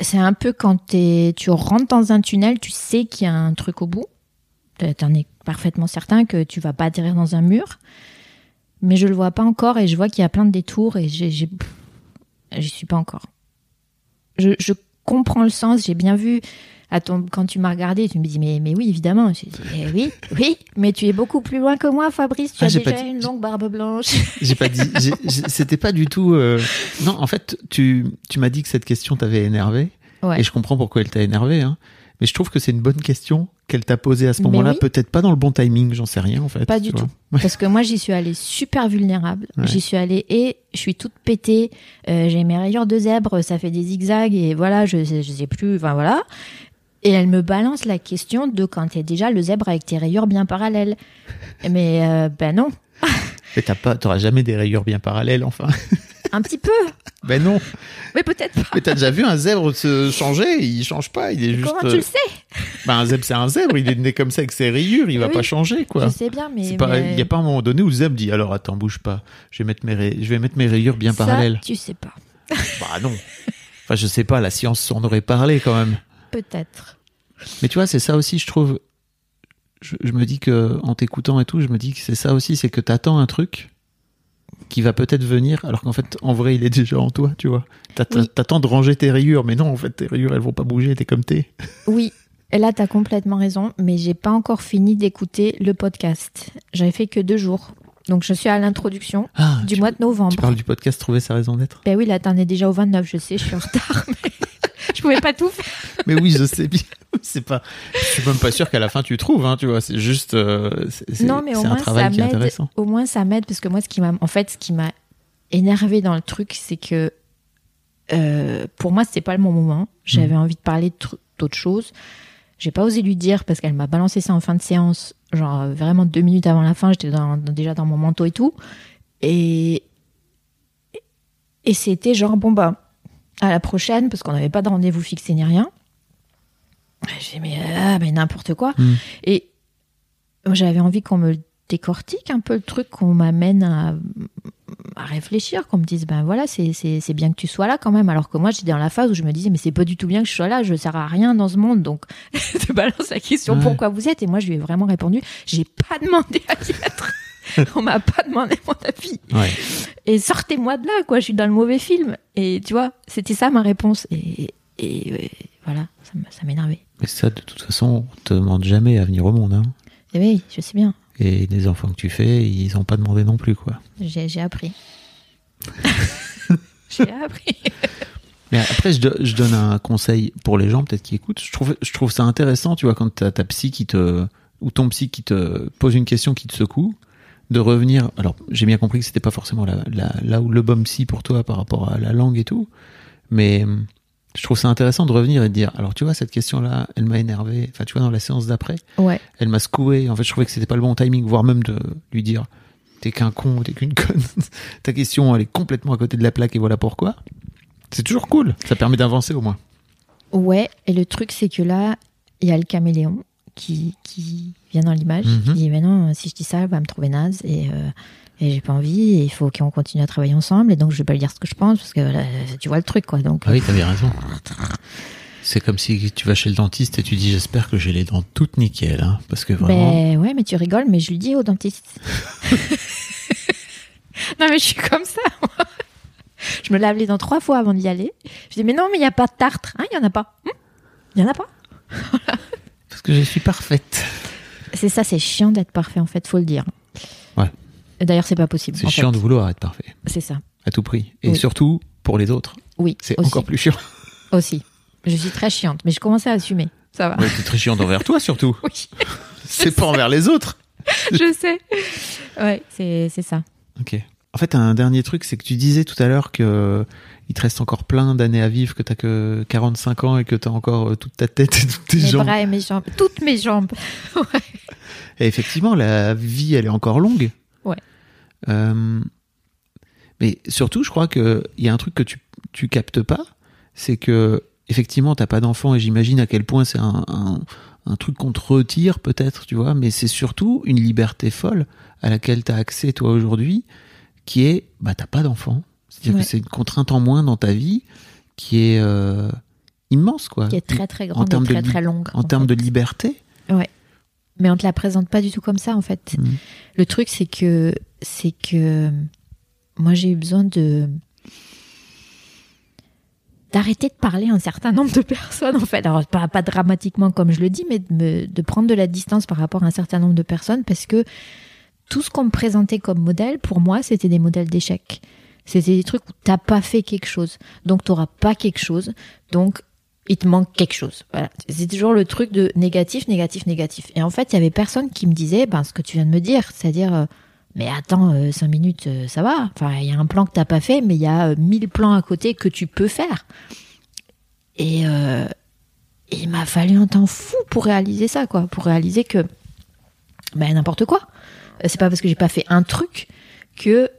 c'est un peu quand tu rentres dans un tunnel, tu sais qu'il y a un truc au bout. Euh, T'en es parfaitement certain que tu vas pas atterrir dans un mur. Mais je le vois pas encore et je vois qu'il y a plein de détours et j'ai, j'y suis pas encore. Je, je comprends le sens, j'ai bien vu. À ton- quand tu m'as regardé, tu me dis mais, mais oui évidemment. Dit, Eh oui, (laughs) oui, mais tu es beaucoup plus loin que moi, Fabrice. Tu Ah, as déjà dit- une longue barbe blanche. (laughs) J'ai pas dit, c'était pas du tout. euh, Non, en fait, tu, tu m'as dit que cette question t'avait énervé Ouais. et je comprends pourquoi elle t'a énervé. Hein. Mais je trouve que c'est une bonne question qu'elle t'a posée à ce moment-là. oui. Peut-être pas dans le bon timing, j'en sais rien en fait. Pas du vois. tout. (laughs) Parce que moi, j'y suis allée super vulnérable. Ouais. J'y suis allée et je suis toute pétée. Euh, j'ai mes rayures de zèbre, ça fait des zigzags et voilà, je, je sais plus. Enfin voilà. Et elle me balance la question de quand t'es déjà le zèbre avec tes rayures bien parallèles. Mais euh, ben non. (laughs) Mais t'as pas, t'auras jamais des rayures bien parallèles, enfin. (laughs) Un petit peu. Ben non. Mais peut-être pas. Mais t'as déjà vu un zèbre se changer? Il change pas, il est juste. Comment tu le sais? Ben, un zèbre, c'est un zèbre, il est né comme ça avec ses rayures, il va Oui. pas changer, quoi. Je sais bien, mais. Il y a pas un moment donné où le zèbre dit alors attends, bouge pas, je vais mettre mes, ray- je vais mettre mes rayures bien Ça, parallèles. Tu sais pas. Bah non. Enfin, je sais pas, la science s'en aurait parlé quand même. Peut-être. Mais tu vois, c'est ça aussi, je trouve. Je, je me dis que, en t'écoutant et tout, je me dis que c'est ça aussi, c'est que t'attends un truc qui va peut-être venir, alors qu'en fait, en vrai, il est déjà en toi, tu vois. Oui. T'attends de ranger tes rayures, mais non, en fait, tes rayures, elles vont pas bouger, t'es comme t'es. Oui. Et là, t'as complètement raison, mais j'ai pas encore fini d'écouter le podcast. J'avais fait que deux jours. Donc, je suis à l'introduction Ah, du mois de novembre. tu parles du podcast Trouver sa raison d'être Ben oui, là, t'en es déjà au 29, je sais, je suis en retard, (laughs) mais je pouvais pas tout faire. Mais oui, je sais bien. (laughs) C'est pas. Je suis même pas sûr qu'à la fin tu trouves, hein, tu vois. C'est juste. euh, c'est Non, mais au c'est un moins, ça travail qui est intéressant. Au moins, ça m'aide parce que moi, ce qui m'a, en fait, ce qui m'a énervé dans le truc, c'est que euh, pour moi, c'était pas le bon moment. J'avais Mm. envie de parler de tr- d'autres choses. J'ai pas osé lui dire parce qu'elle m'a balancé ça en fin de séance, genre vraiment deux minutes avant la fin. J'étais dans- dans- déjà dans mon manteau et tout, et et c'était genre bon bah à la prochaine parce qu'on n'avait pas de rendez-vous fixé ni rien. J'ai dit mais, ah, mais n'importe quoi. Mm. Et j'avais envie qu'on me décortique un peu le truc, qu'on m'amène à, à réfléchir, qu'on me dise ben voilà, c'est- bien que tu sois là quand même. Alors que moi, j'étais dans la phase où je me disais mais c'est pas du tout bien que je sois là, je sers à rien dans ce monde. Donc, (laughs) je balance la question Ouais. pourquoi vous êtes? Et moi, je lui ai vraiment répondu j'ai pas demandé à y être. (laughs) On m'a pas demandé mon avis. Ouais. Et sortez-moi de là, quoi. Je suis dans le mauvais film. Et tu vois, c'était ça ma réponse. Et, et, voilà, ça m'énervait. Mais ça, de toute façon, on te demande jamais à venir au monde. Hein. Et oui, je sais bien. Et les enfants que tu fais, ils ont pas demandé non plus, quoi. J'ai appris. (laughs) J'ai appris. Mais après, je, je donne un conseil pour les gens, peut-être qui écoutent. Je trouve, je trouve ça intéressant, tu vois, quand t'as ta psy qui te, ou ton psy qui te pose une question qui te secoue, de revenir. Alors, j'ai bien compris que c'était pas forcément la, la, là où le bon psy pour toi par rapport à la langue et tout, mais hum, je trouve ça intéressant de revenir et de dire, alors tu vois, cette question-là, elle m'a énervé. Enfin, tu vois, dans la séance d'après, Ouais. elle m'a secoué. En fait, je trouvais que c'était pas le bon timing, voire même de lui dire, t'es qu'un con, t'es qu'une (laughs) conne. Ta question, elle est complètement à côté de la plaque et voilà pourquoi. C'est toujours cool. Ça permet d'avancer au moins. Ouais, et le truc, c'est que là, il y a le caméléon qui, qui vient dans l'image, Mhm. qui dit Mais non, si je dis ça, elle va me trouver naze, et, euh, et j'ai pas envie, et il faut qu'on continue à travailler ensemble, et donc je vais pas lui dire ce que je pense, parce que là, tu vois le truc, quoi. Donc, Ah oui, t'avais raison. C'est comme si tu vas chez le dentiste et tu dis j'espère que j'ai les dents toutes nickel, hein, parce que vraiment. Ben ouais, mais tu rigoles, mais je lui dis au dentiste. (laughs) non, mais je suis comme ça. moi. Je me lave les dents trois fois avant d'y aller. Je dis, mais non, mais il n'y a pas de tartre. Hein, il n'y en a pas. Hum Il n'y en a pas. (laughs) Que je suis parfaite. C'est ça, c'est chiant d'être parfait, en fait, faut le dire. Ouais. D'ailleurs, c'est pas possible. C'est chiant fait. de vouloir être parfait, C'est ça. à tout prix. Et Oui. surtout pour les autres. Oui. C'est encore plus chiant. Aussi. Je suis très chiante, mais je commence à assumer. Ça va. Ouais, c'est très chiant envers toi surtout. (laughs) Oui, (laughs) C'est pas envers les autres. (laughs) je sais. Ouais, c'est c'est ça. Ok. En fait, un dernier truc, c'est que tu disais tout à l'heure que il te reste encore plein d'années à vivre, que t'as que 45 ans et que t'as encore euh, toute ta tête et toutes tes Mes jambes. bras et mes jambes. Toutes mes jambes. (laughs) Et effectivement, la vie, elle est encore longue. Ouais. Euh, mais surtout, je crois qu'il y a un truc que tu, tu captes pas, c'est que effectivement, t'as pas d'enfant et j'imagine à quel point c'est un, un, un truc qu'on te retire peut-être, tu vois, mais c'est surtout une liberté folle à laquelle t'as accès toi aujourd'hui, qui est, bah t'as pas d'enfant. C'est-à-dire Ouais. que c'est une contrainte en moins dans ta vie qui est euh, immense, quoi. Qui est très très En grande et termes de très li- très longue. En termes de liberté. mais on te la présente pas du tout comme ça en fait. Mm. Le truc c'est que c'est que moi j'ai eu besoin de d'arrêter de parler à un certain nombre de personnes en fait. Alors pas, pas dramatiquement comme je le dis, mais de, me- de prendre de la distance par rapport à un certain nombre de personnes parce que tout ce qu'on me présentait comme modèle, pour moi, c'était des modèles d'échec. C'était des trucs où t'as pas fait quelque chose, donc t'auras pas quelque chose, donc il te manque quelque chose. Voilà. C'est toujours le truc de négatif, négatif, négatif. Et en fait, il y avait personne qui me disait ben, ce que tu viens de me dire, c'est-à-dire, euh, mais attends, euh, cinq minutes, euh, ça va. Enfin, il y a un plan que t'as pas fait, mais il y a mille plans à côté que tu peux faire. Et il m'a fallu un temps fou pour réaliser ça, quoi, pour réaliser que ben n'importe quoi. C'est pas parce que j'ai pas fait un truc que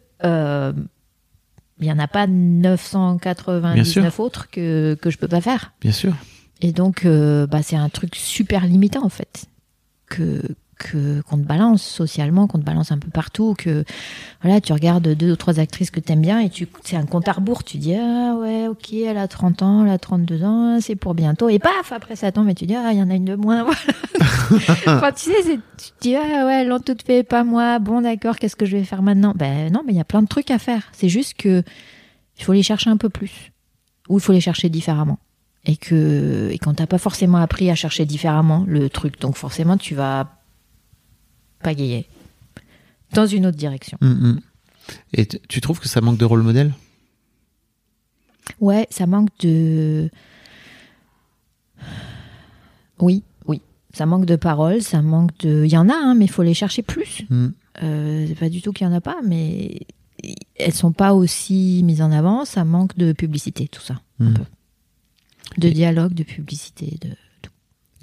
il y en a pas 999 autres que que je peux pas faire. Bien sûr. Et donc, euh, bah, c'est un truc super limitant en fait que que qu'on te balance socialement, qu'on te balance un peu partout, que voilà, tu regardes deux ou trois actrices que t'aimes bien et tu c'est un compte à rebours, tu dis ah ouais, OK, elle a 30 ans, elle a 32 ans, c'est pour bientôt et paf, après ça tombe et tu dis ah, il y en a une de moins. (laughs) Voilà. (laughs) enfin, tu sais, tu te dis ah ouais, l'ont toutes fait, pas moi. Bon d'accord, qu'est-ce que je vais faire maintenant? Ben non, mais il y a plein de trucs à faire. C'est juste que il faut les chercher un peu plus ou il faut les chercher différemment. Et que et quand t'as pas forcément appris à chercher différemment le truc, donc forcément tu vas pagayer dans une autre direction. Mm, mm. Et tu trouves que ça manque de rôle modèle? Ouais, ça manque de. Oui, oui. Ça manque de paroles, ça manque de. Il y en a, hein, mais il faut les chercher plus. Mm. Euh, c'est pas du tout qu'il y en a pas, mais elles sont pas aussi mises en avant. Ça manque de publicité, tout ça. Un Mm. peu. De dialogue, de publicité, de.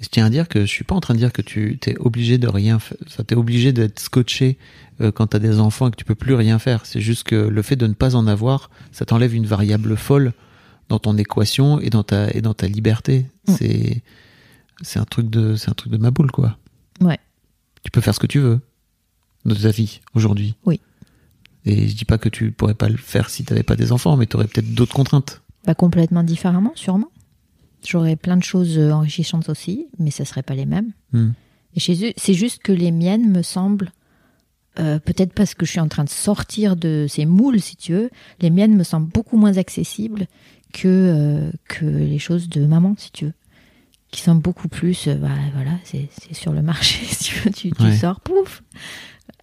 Je tiens à dire que je suis pas en train de dire que tu es obligé de rien faire. Enfin, t'es obligé d'être scotché euh, quand t'as des enfants et que tu peux plus rien faire. C'est juste que le fait de ne pas en avoir, ça t'enlève une variable folle dans ton équation et dans ta et dans ta liberté. Mm. C'est c'est un truc de c'est un truc de ma boule quoi. Ouais. Tu peux faire ce que tu veux de ta vie aujourd'hui. Oui. Et je dis pas que tu pourrais pas le faire si t'avais pas des enfants, mais t'aurais peut-être d'autres contraintes. Bah, complètement différemment, sûrement. J'aurais plein de choses euh, enrichissantes aussi, mais ça serait pas les mêmes. Hmm. Et chez eux, c'est juste que les miennes me semblent, euh, peut-être parce que je suis en train de sortir de ces moules, si tu veux, les miennes me semblent beaucoup moins accessibles que, euh, que les choses de maman, si tu veux. Qui sont beaucoup plus, euh, bah, voilà, c'est c'est sur le marché, (laughs) si tu veux, tu, tu Ouais. sors, pouf.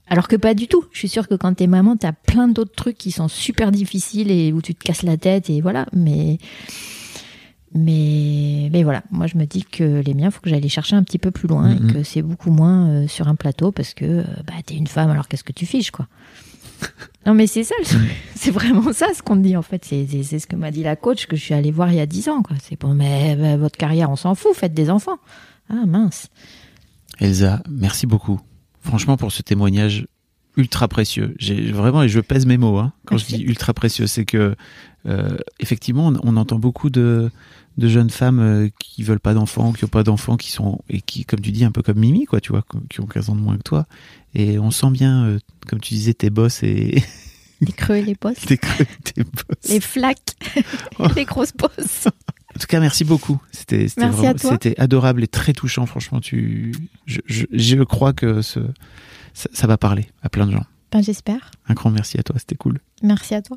Alors que pas du tout. Je suis sûre que quand t'es maman, t'as plein d'autres trucs qui sont super difficiles et où tu te casses la tête et voilà. Mais, mais, mais voilà. Moi, je me dis que les miens, faut que j'aille les chercher un petit peu plus loin et que c'est beaucoup moins euh, sur un plateau parce que euh, bah, t'es une femme, alors qu'est-ce que tu fiches, quoi? (laughs) Non, mais c'est ça, le truc. (laughs) c'est vraiment ça ce qu'on te dit en fait. C'est ce que m'a dit la coach que je suis allée voir il y a 10 ans, quoi. C'est bon, mais bah, votre carrière, on s'en fout, faites des enfants. Ah mince. Elsa, merci beaucoup. Franchement, pour ce témoignage ultra précieux. J'ai vraiment, et je pèse mes mots hein, quand je (laughs) dis ultra précieux, c'est que euh, effectivement, on, on entend beaucoup de, de jeunes femmes euh, qui veulent pas d'enfants, qui ont pas d'enfants, qui sont et qui, comme tu dis, un peu comme Mimi, quoi, tu vois, qui ont 15 ans de moins que toi. Et on sent bien, euh, comme tu disais, tes bosses et (laughs) Les creux et les postes. tes, (laughs) creux tes bosses. Les flaques. (laughs) les grosses postes. En tout cas, merci beaucoup. C'était c'était adorable et très touchant. Franchement, tu, je, je, je crois que ce, ça, ça va parler à plein de gens. Ben, j'espère. Un grand merci à toi, c'était cool. Merci à toi.